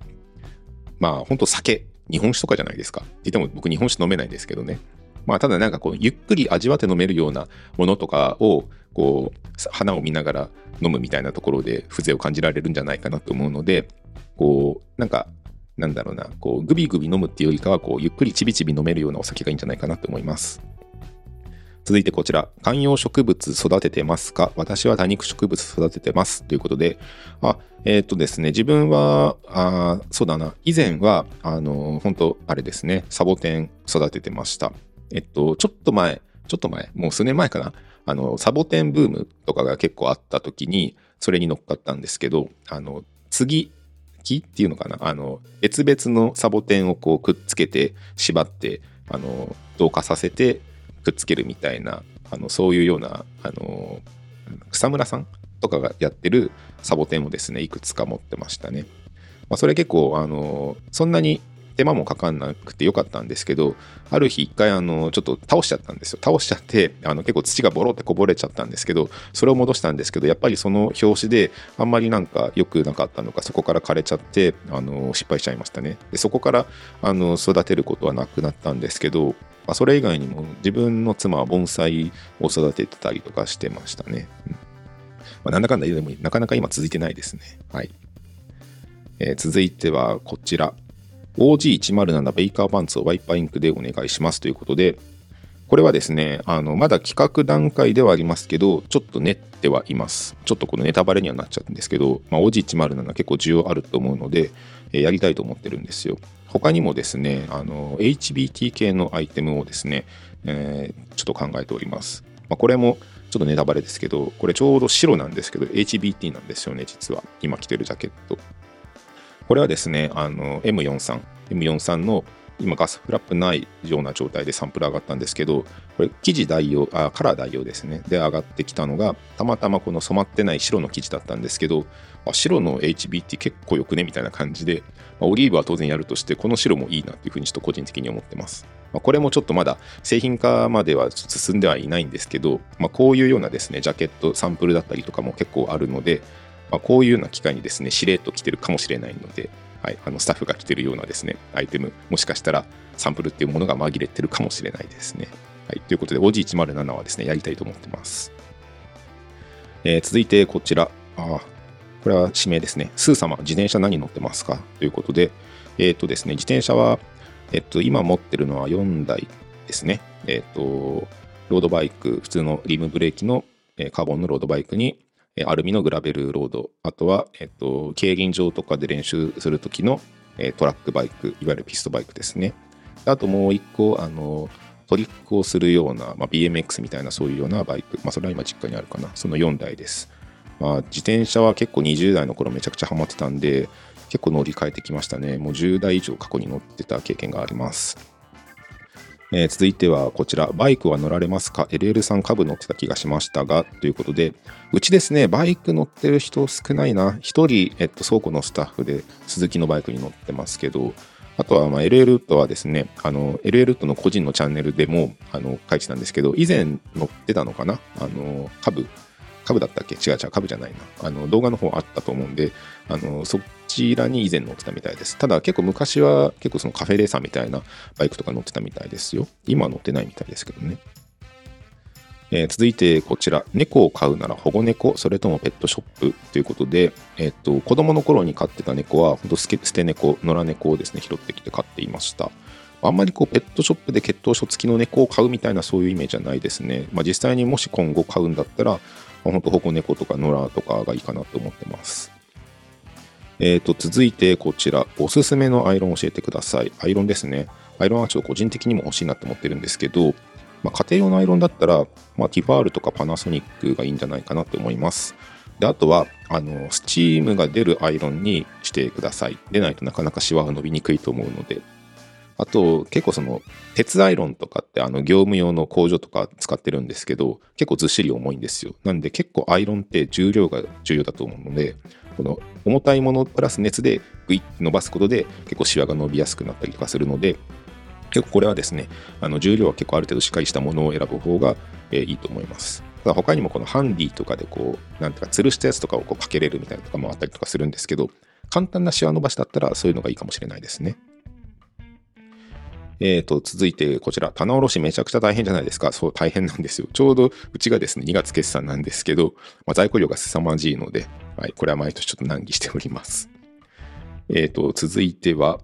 まあ、ほんと酒、日本酒とかじゃないですか。って言っても僕日本酒飲めないですけどね。まあ、ただなんかこう、ゆっくり味わって飲めるようなものとかを、こう、花を見ながら飲むみたいなところで風情を感じられるんじゃないかなと思うので、こう、なんか、なんだろうな、こう、グビグビ飲むっていうよりかは、こう、ゆっくりちびちび飲めるようなお酒がいいんじゃないかなと思います。続いてこちら、観葉植物育ててますか？私は多肉植物育ててます。ということで、あ、えっ、ー、とですね、自分は、あそうだな、以前は、あの、本当あれですね、サボテン育ててました。えっと、ちょっと前、ちょっと前、もう数年前かな、あの、サボテンブームとかが結構あった時に、それに乗っかったんですけど、あの、次、木っていうのかな？あの、別々のサボテンをこうくっつけて、縛って、あの、同化させて、くっつけるみたいなあのそういうようなあの草むらさんとかがやってるサボテンをですねいくつか持ってましたね。まあ、それ結構あのそんなに手間もかかんなくてよかったんですけどある日一回あのちょっと倒しちゃったんですよ倒しちゃってあの結構土がボロってこぼれちゃったんですけどそれを戻したんですけどやっぱりその表紙であんまりなんか良くなかったのかそこから枯れちゃってあの失敗しちゃいましたねでそこからあの育てることはなくなったんですけどまあ、それ以外にも自分の妻は盆栽を育ててたりとかしてましたね。うんまあ、なんだかんだ言うでもなかなか今続いてないですね。はい。えー、続いてはこちら。OG107 ベイカーパンツをワイパーインクでお願いしますということで、これはですね、あのまだ企画段階ではありますけど、ちょっと練ってはいます。ちょっとこのネタバレにはなっちゃうんですけど、まあ、OG107 結構需要あると思うので、えー、やりたいと思ってるんですよ。他にもですね、あの HBT 系のアイテムをですね、えー、ちょっと考えております。まあ、これもちょっとネタバレですけど、これちょうど白なんですけど、HBT なんですよね、実は。今着てるジャケット。これはですね、あの M43、M43 の今ガスフラップないような状態でサンプル上がったんですけど、これ生地代用、あ、カラー代用ですね。で上がってきたのが、たまたまこの染まってない白の生地だったんですけど、あ白の HBT 結構よくねみたいな感じで、まあ、オリーブは当然やるとして、この白もいいなっていうふうにちょっと個人的に思ってます。まあ、これもちょっとまだ製品化までは進んではいないんですけど、まあ、こういうようなですね、ジャケット、サンプルだったりとかも結構あるので、まあ、こういうような機会にですね、しれっと来てるかもしれないので、はい、あのスタッフが着てるようなですね、アイテム、もしかしたらサンプルっていうものが紛れてるかもしれないですね。はい、ということで、OG107 はですね、やりたいと思ってます。えー、続いてこちら。あこれは指名ですね。スー様、自転車何乗ってますか？ということで、えっ、ー、とですね、自転車は、えっ、と、今持ってるのは4台ですね。えっ、と、ロードバイク、普通のリムブレーキのカーボンのロードバイクに、アルミのグラベルロード、あとは、えっと、競輪場とかで練習するときのトラックバイク、いわゆるピストバイクですね。あともう一個、あの、トリックをするような、まあ、BMX みたいなそういうようなバイク、まあ、それは今実家にあるかな、その4台です。まあ、自転車は結構20代の頃めちゃくちゃハマってたんで、結構乗り換えてきましたね。もう10代以上過去に乗ってた経験があります。えー、続いてはこちら、バイクは乗られますか ?LL さん株乗ってた気がしましたが、ということで、うちですね、バイク乗ってる人少ないな。1人、えっと、倉庫のスタッフで鈴木のバイクに乗ってますけど、あとは、ま LL ウッドはですね、あの、LL ウッドの個人のチャンネルでも、あの、書いてたんですけど、以前乗ってたのかな？あの、株、株だったっけ？違う違う、株じゃないな。あの、動画の方あったと思うんで、あの、そちらに以前乗ってたみたいです。ただ結構昔は結構そのカフェレーサーみたいなバイクとか乗ってたみたいですよ。今は乗ってないみたいですけどね。えー、続いてこちら、猫を飼うなら保護猫、それともペットショップということで、えっ、と、子供の頃に飼ってた猫は、ほんと捨て猫、野良猫をですね、拾ってきて飼っていました。あんまりこうペットショップで血統書付きの猫を飼うみたいなそういうイメージはないですね。まあ、実際にもし今後飼うんだったら、まあ、本当保護猫とか野良とかがいいかなと思ってます。えー、と、続いてこちら、おすすめのアイロン教えてください。アイロンですね。アイロンはちょっと個人的にも欲しいなと思ってるんですけど、まあ、家庭用のアイロンだったら、まあ、ティファールとかパナソニックがいいんじゃないかなと思います。で、あとは、あの、スチームが出るアイロンにしてください。出ないとなかなかシワが伸びにくいと思うので。あと、結構その、鉄アイロンとかって、あの、業務用の工場とか使ってるんですけど、結構ずっしり重いんですよ。なんで結構アイロンって重量が重要だと思うので、この重たいものプラス熱でグイッと伸ばすことで結構シワが伸びやすくなったりとかするので結構これはですねあの重量は結構ある程度しっかりしたものを選ぶ方が、いいと思います他にもこのハンディとかでこうなんていうか吊るしたやつとかをこうかけれるみたいなとかもあったりとかするんですけど簡単なシワ伸ばしだったらそういうのがいいかもしれないですねえー、と、続いてこちら、棚卸しめちゃくちゃ大変じゃないですか。そう、大変なんですよ。ちょうどうちがですね、2月決算なんですけど、まあ、在庫量が凄まじいので、はい、これは毎年ちょっと難儀しております。えっ、ー、と、続いては、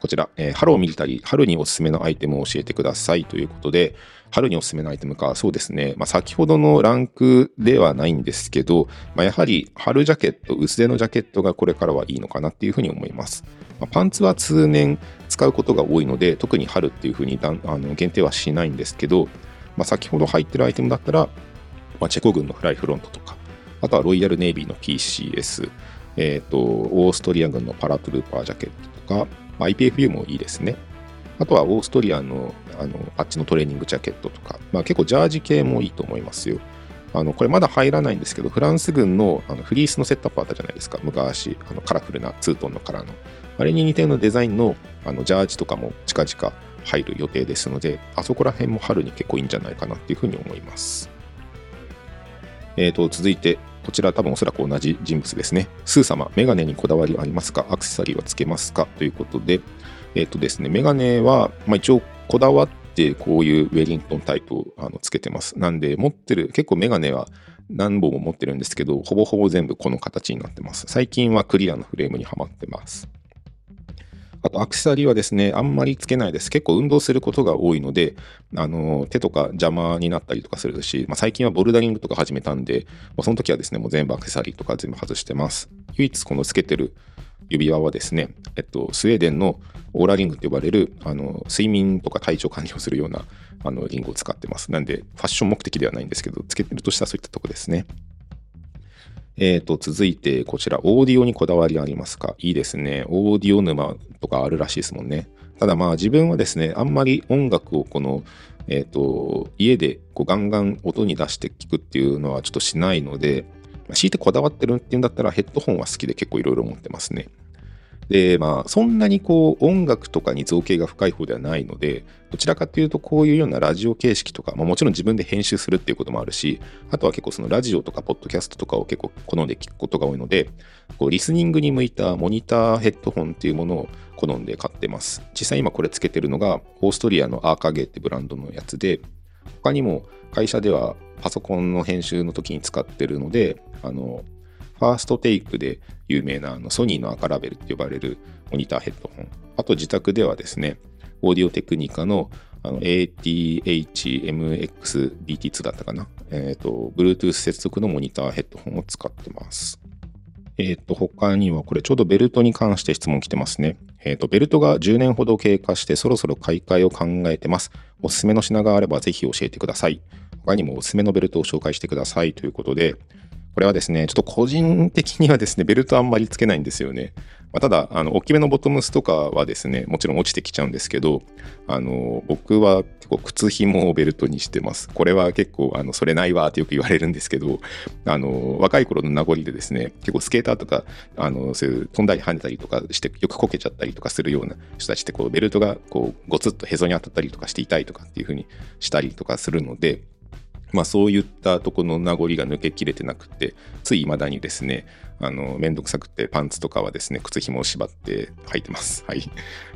こちら、えー、ハローミリタリー、春におすすめのアイテムを教えてくださいということで、春におすすめのアイテムか、そうですね、まあ、先ほどのランクではないんですけど、まあ、やはり春ジャケット、薄手のジャケットがこれからはいいのかなっていうふうに思います。まあ、パンツは通年使うことが多いので、特に春っていうふうにだあの限定はしないんですけど、まあ、先ほど入ってるアイテムだったら、まあ、チェコ軍のフライフロントとか、あとはロイヤルネイビーの PCS、え、ー、と、オーストリア軍のパラトゥルーパージャケットとか、まあ、IPFU もいいですね。あとはオーストリアのあのあっちのトレーニングジャケットとか、まあ、結構ジャージ系もいいと思いますよ。あのこれまだ入らないんですけど、フランス軍のあのフリースのセットアップあったじゃないですか、昔、あのカラフルなツートンのカラーの。あれに似たようなデザインのあのジャージとかも近々入る予定ですので、あそこら辺も春に結構いいんじゃないかなっていうふうに思います。えーと、続いて、こちら多分おそらく同じ人物ですね。スー様、メガネにこだわりありますか？アクセサリーはつけますか？ということで、えっ、ー、とですね、メガネは、まあ、一応こだわってこういうウェリントンタイプをあのつけてます。なんで、持ってる、結構メガネは何本も持ってるんですけど、ほぼほぼ全部この形になってます。最近はクリアのフレームにはまってます。あとアクセサリーはですね、あんまりつけないです。結構運動することが多いので、あの手とか邪魔になったりとかするし、まあ、最近はボルダリングとか始めたんで、まあ、その時はですね、もう全部アクセサリーとか全部外してます。唯一このつけてる指輪はですね、えっと、スウェーデンのオーラリングと呼ばれるあの睡眠とか体調管理をするようなあのリングを使ってます。なんで、ファッション目的ではないんですけど、つけてるとしたらそういったとこですね。えー、と、続いてこちら、オーディオにこだわりありますか？いいですね。オーディオ沼とかあるらしいですもんね。ただまあ自分はですね、あんまり音楽をこの、えっ、と、家でこうガンガン音に出して聞くっていうのはちょっとしないので、強いてこだわってるっていうんだったらヘッドホンは好きで結構いろいろ持ってますね。で、まあ、そんなにこう音楽とかに造形が深い方ではないので、どちらかというとこういうようなラジオ形式とか、まあ、もちろん自分で編集するっていうこともあるし、あとは結構そのラジオとかポッドキャストとかを結構好んで聞くことが多いので、こうリスニングに向いたモニターヘッドホンっていうものを好んで買ってます。実際今これつけてるのがオーストリアのアーカゲーってブランドのやつで、他にも会社ではパソコンの編集の時に使ってるので、あの、ファーストテイクで有名なあのソニーの赤ラベルって呼ばれるモニターヘッドホン。あと自宅ではですね、オーディオテクニカのあの ATH-MX-BT2 だったかな？えっ、ー、と、Bluetooth 接続のモニターヘッドホンを使ってます。えっ、ー、と、他にはこれちょうどベルトに関して質問来てますね。えっ、ー、と、ベルトが10年ほど経過してそろそろ買い替えを考えてます。おすすめの品があればぜひ教えてください。他にもおすすめのベルトを紹介してくださいということで、これはですね、ちょっと個人的にはですね、ベルトあんまりつけないんですよね。まあ、ただ、あの、大きめのボトムスとかはですね、もちろん落ちてきちゃうんですけど、あの、僕は結構靴紐をベルトにしてます。これは結構、あの、それないわってよく言われるんですけど、あの、若い頃の名残でですね、結構スケーターとか、あの、そういう飛んだり跳ねたりとかして、よくこけちゃったりとかするような人たちって、こう、ベルトがこう、ゴツッとへそに当たったりとかして痛いとかっていう風にしたりとかするので、まあ、そういったとこの名残が抜けきれてなくて、つい未だにですね、あの、めんどくさくてパンツとかはですね、靴紐を縛って履いてます。はい。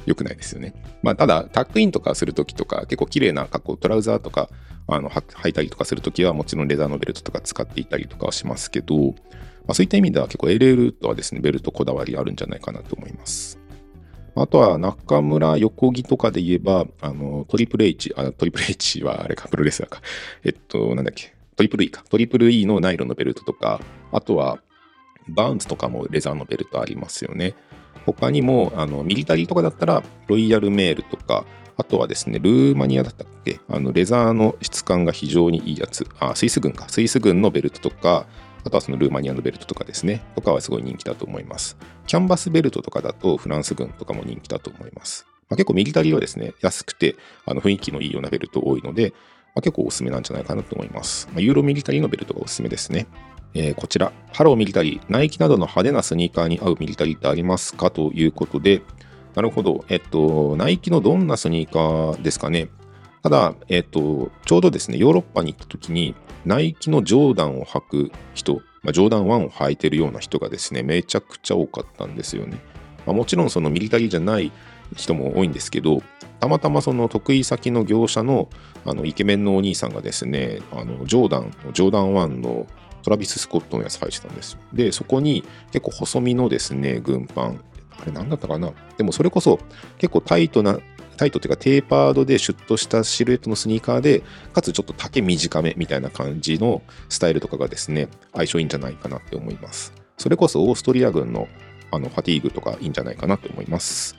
よくないですよね。まあ、ただ、タックインとかするときとか、結構綺麗な格好、トラウザーとか、あの、履いたりとかするときは、もちろんレザーのベルトとか使っていたりとかはしますけど、まあ、そういった意味では結構 LL とはですね、ベルトこだわりあるんじゃないかなと思います。あとは中村横木とかで言えば、あの、トリプル H、あ、トリプル H はあれか、プロレスラーか。えっと、なんだっけ、トリプル E か。トリプル E のナイロンのベルトとか、あとは、バウンズとかもレザーのベルトありますよね。他にも、あの、ミリタリーとかだったら、ロイヤルメールとか、あとはですね、ルーマニアだったっけあの、レザーの質感が非常にいいやつ。あ、スイス軍か。スイス軍のベルトとか、あとはそのルーマニアのベルトとかですね、とかはすごい人気だと思います。キャンバスベルトとかだとフランス軍とかも人気だと思います。まあ、結構ミリタリーはですね、安くてあの雰囲気のいいようなベルト多いので、まあ、結構おすすめなんじゃないかなと思います。まあ、ユーロミリタリーのベルトがおすすめですね。えー、こちら、ハローミリタリー、ナイキなどの派手なスニーカーに合うミリタリーってありますか？ということで、なるほど、えっと、ナイキのどんなスニーカーですかね？ただ、えっと、ちょうどですね、ヨーロッパに行った時に、ナイキのジョーダンを履く人、まあ、ジョーダン1を履いてるような人がですね、めちゃくちゃ多かったんですよね。まあ、もちろんそのミリタリーじゃない人も多いんですけど、たまたまその得意先の業者のあのイケメンのお兄さんがですね、あのジョーダン、ジョーダン1のトラビス・スコットのやつ履いてたんですよ。で、そこに結構細身のですね、軍パン、あれ何だったかな？でもそれこそ結構タイトなタイトっていうかテーパードでシュッとしたシルエットのスニーカーで、かつちょっと丈短めみたいな感じのスタイルとかがですね、相性いいんじゃないかなって思います。それこそオーストリア軍のあのファティーグとかいいんじゃないかなと思います。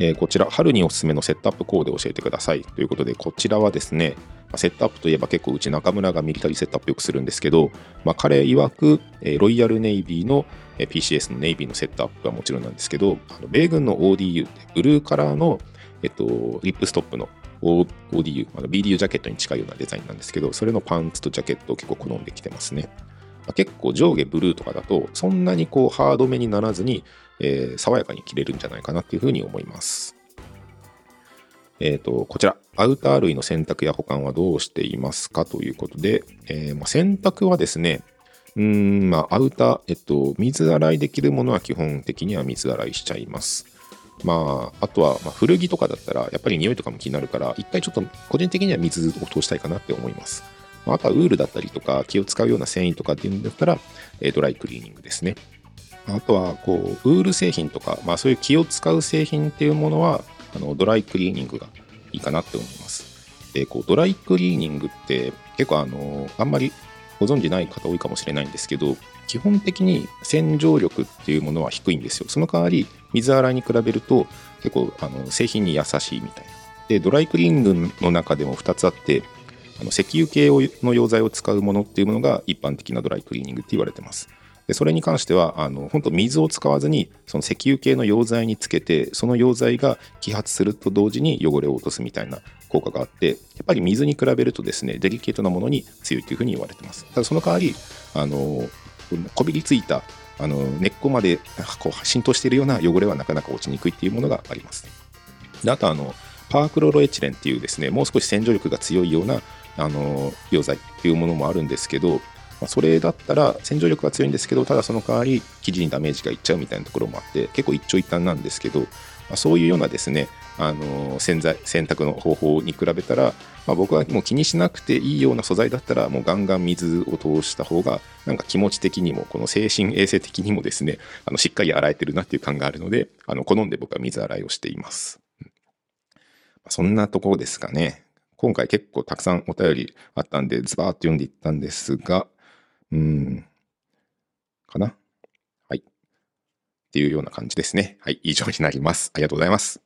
えー、こちら、春におすすめのセットアップコーデを教えてください。ということで、こちらはですね、セットアップといえば結構うち中村がミリタリーセットアップよくするんですけど、まあ、彼曰く、えー、ロイヤルネイビーの PCS のネイビーのセットアップはもちろんなんですけど、あの米軍の ODU ブルーカラーの、えっと、リップストップの ODU、の BDU ジャケットに近いようなデザインなんですけど、それのパンツとジャケットを結構好んできてますね。ま、結構上下ブルーとかだと、そんなにこうハードめにならずに、えー、爽やかに着れるんじゃないかなっていうふうに思います。えっ、ー、と、こちら、アウター類の洗濯や保管はどうしていますかということで、えー、まあ、洗濯はですね、うん、まあ、アウター、えっと、水洗いできるものは基本的には水洗いしちゃいます。まあ、あとは、ま、古着とかだったら、やっぱり匂いとかも気になるから、一回ちょっと個人的には水を通したいかなって思います。まあ、あとはウールだったりとか、気を使うような繊維とかっていうんだったら、え、ドライクリーニングですね。あとは、こう、ウール製品とか、まあ、そういう気を使う製品っていうものは、あのドライクリーニングがいいかなって思います。で、こう、ドライクリーニングって結構あの、あんまりご存じない方多いかもしれないんですけど、基本的に洗浄力っていうものは低いんですよ。その代わり、水洗いに比べると結構あの製品に優しいみたいな。で、ドライクリーニングの中でも2つあって、あの石油系の溶剤を使うものっていうものが一般的なドライクリーニングって言われてます。でそれに関してはあの本当水を使わずにその石油系の溶剤につけてその溶剤が揮発すると同時に汚れを落とすみたいな効果があってやっぱり水に比べるとですねデリケートなものに強いというふうに言われてます。ただその代わりあのこびりついたあの根っこまでこう浸透しているような汚れはなかなか落ちにくいっていうものがあります。であとあのパークロロエチレンっていうですねもう少し洗浄力が強いようなあの溶剤っていうものもあるんですけど、まあ、それだったら洗浄力が強いんですけどただその代わり生地にダメージがいっちゃうみたいなところもあって結構一長一短なんですけど、まあ、そういうようなですねあの洗剤洗濯の方法に比べたら、まあ、僕はもう気にしなくていいような素材だったらもうガンガン水を通した方がなんか気持ち的にもこの精神衛生的にもですねあのしっかり洗えてるなっていう感があるのであの好んで僕は水洗いをしています。そんなところですかね。今回結構たくさんお便りあったんで、ズバーっと読んでいったんですが、うん、かな？はい。っていうような感じですね。はい、以上になります。ありがとうございます。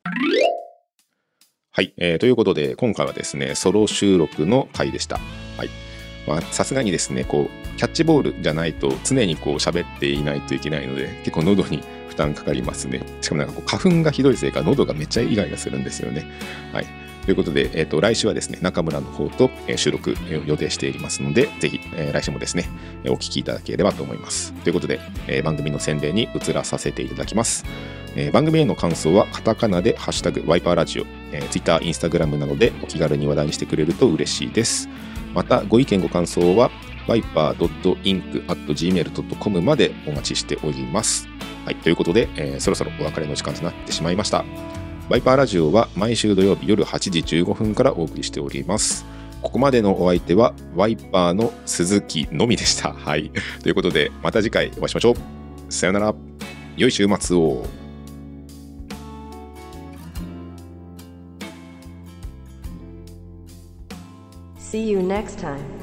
はい、えー、ということで、今回はですね、ソロ収録の回でした。はい。まあ、さすがにですね、こう、キャッチボールじゃないと常にこう喋っていないといけないので、結構喉に負担かかりますね。しかもなんかこう花粉がひどいせいか喉がめっちゃイガイガするんですよね。はい。ということで、えーと、来週はですね、中村の方と、収録、予定していますので、ぜひ、えー、来週もですね、お聞きいただければと思います。ということで、え番組の宣伝に移らさせていただきます。え番組への感想は、カタカナで、ハッシュタグ、ワイパーラジオ、えー、Twitter、Instagram などでお気軽に話題にしてくれると嬉しいです。また、ご意見、ご感想は、viper.inc.gmail.com までお待ちしております。はい、ということで、えー、そろそろお別れの時間となってしまいました。バイパーラジオは毎週土曜日夜8時15分からお送りしております。ここまでのお相手はワイパーの鈴木のみでした。はい。ということで、また次回お会いしましょう。さよなら。良い週末を。See you next time.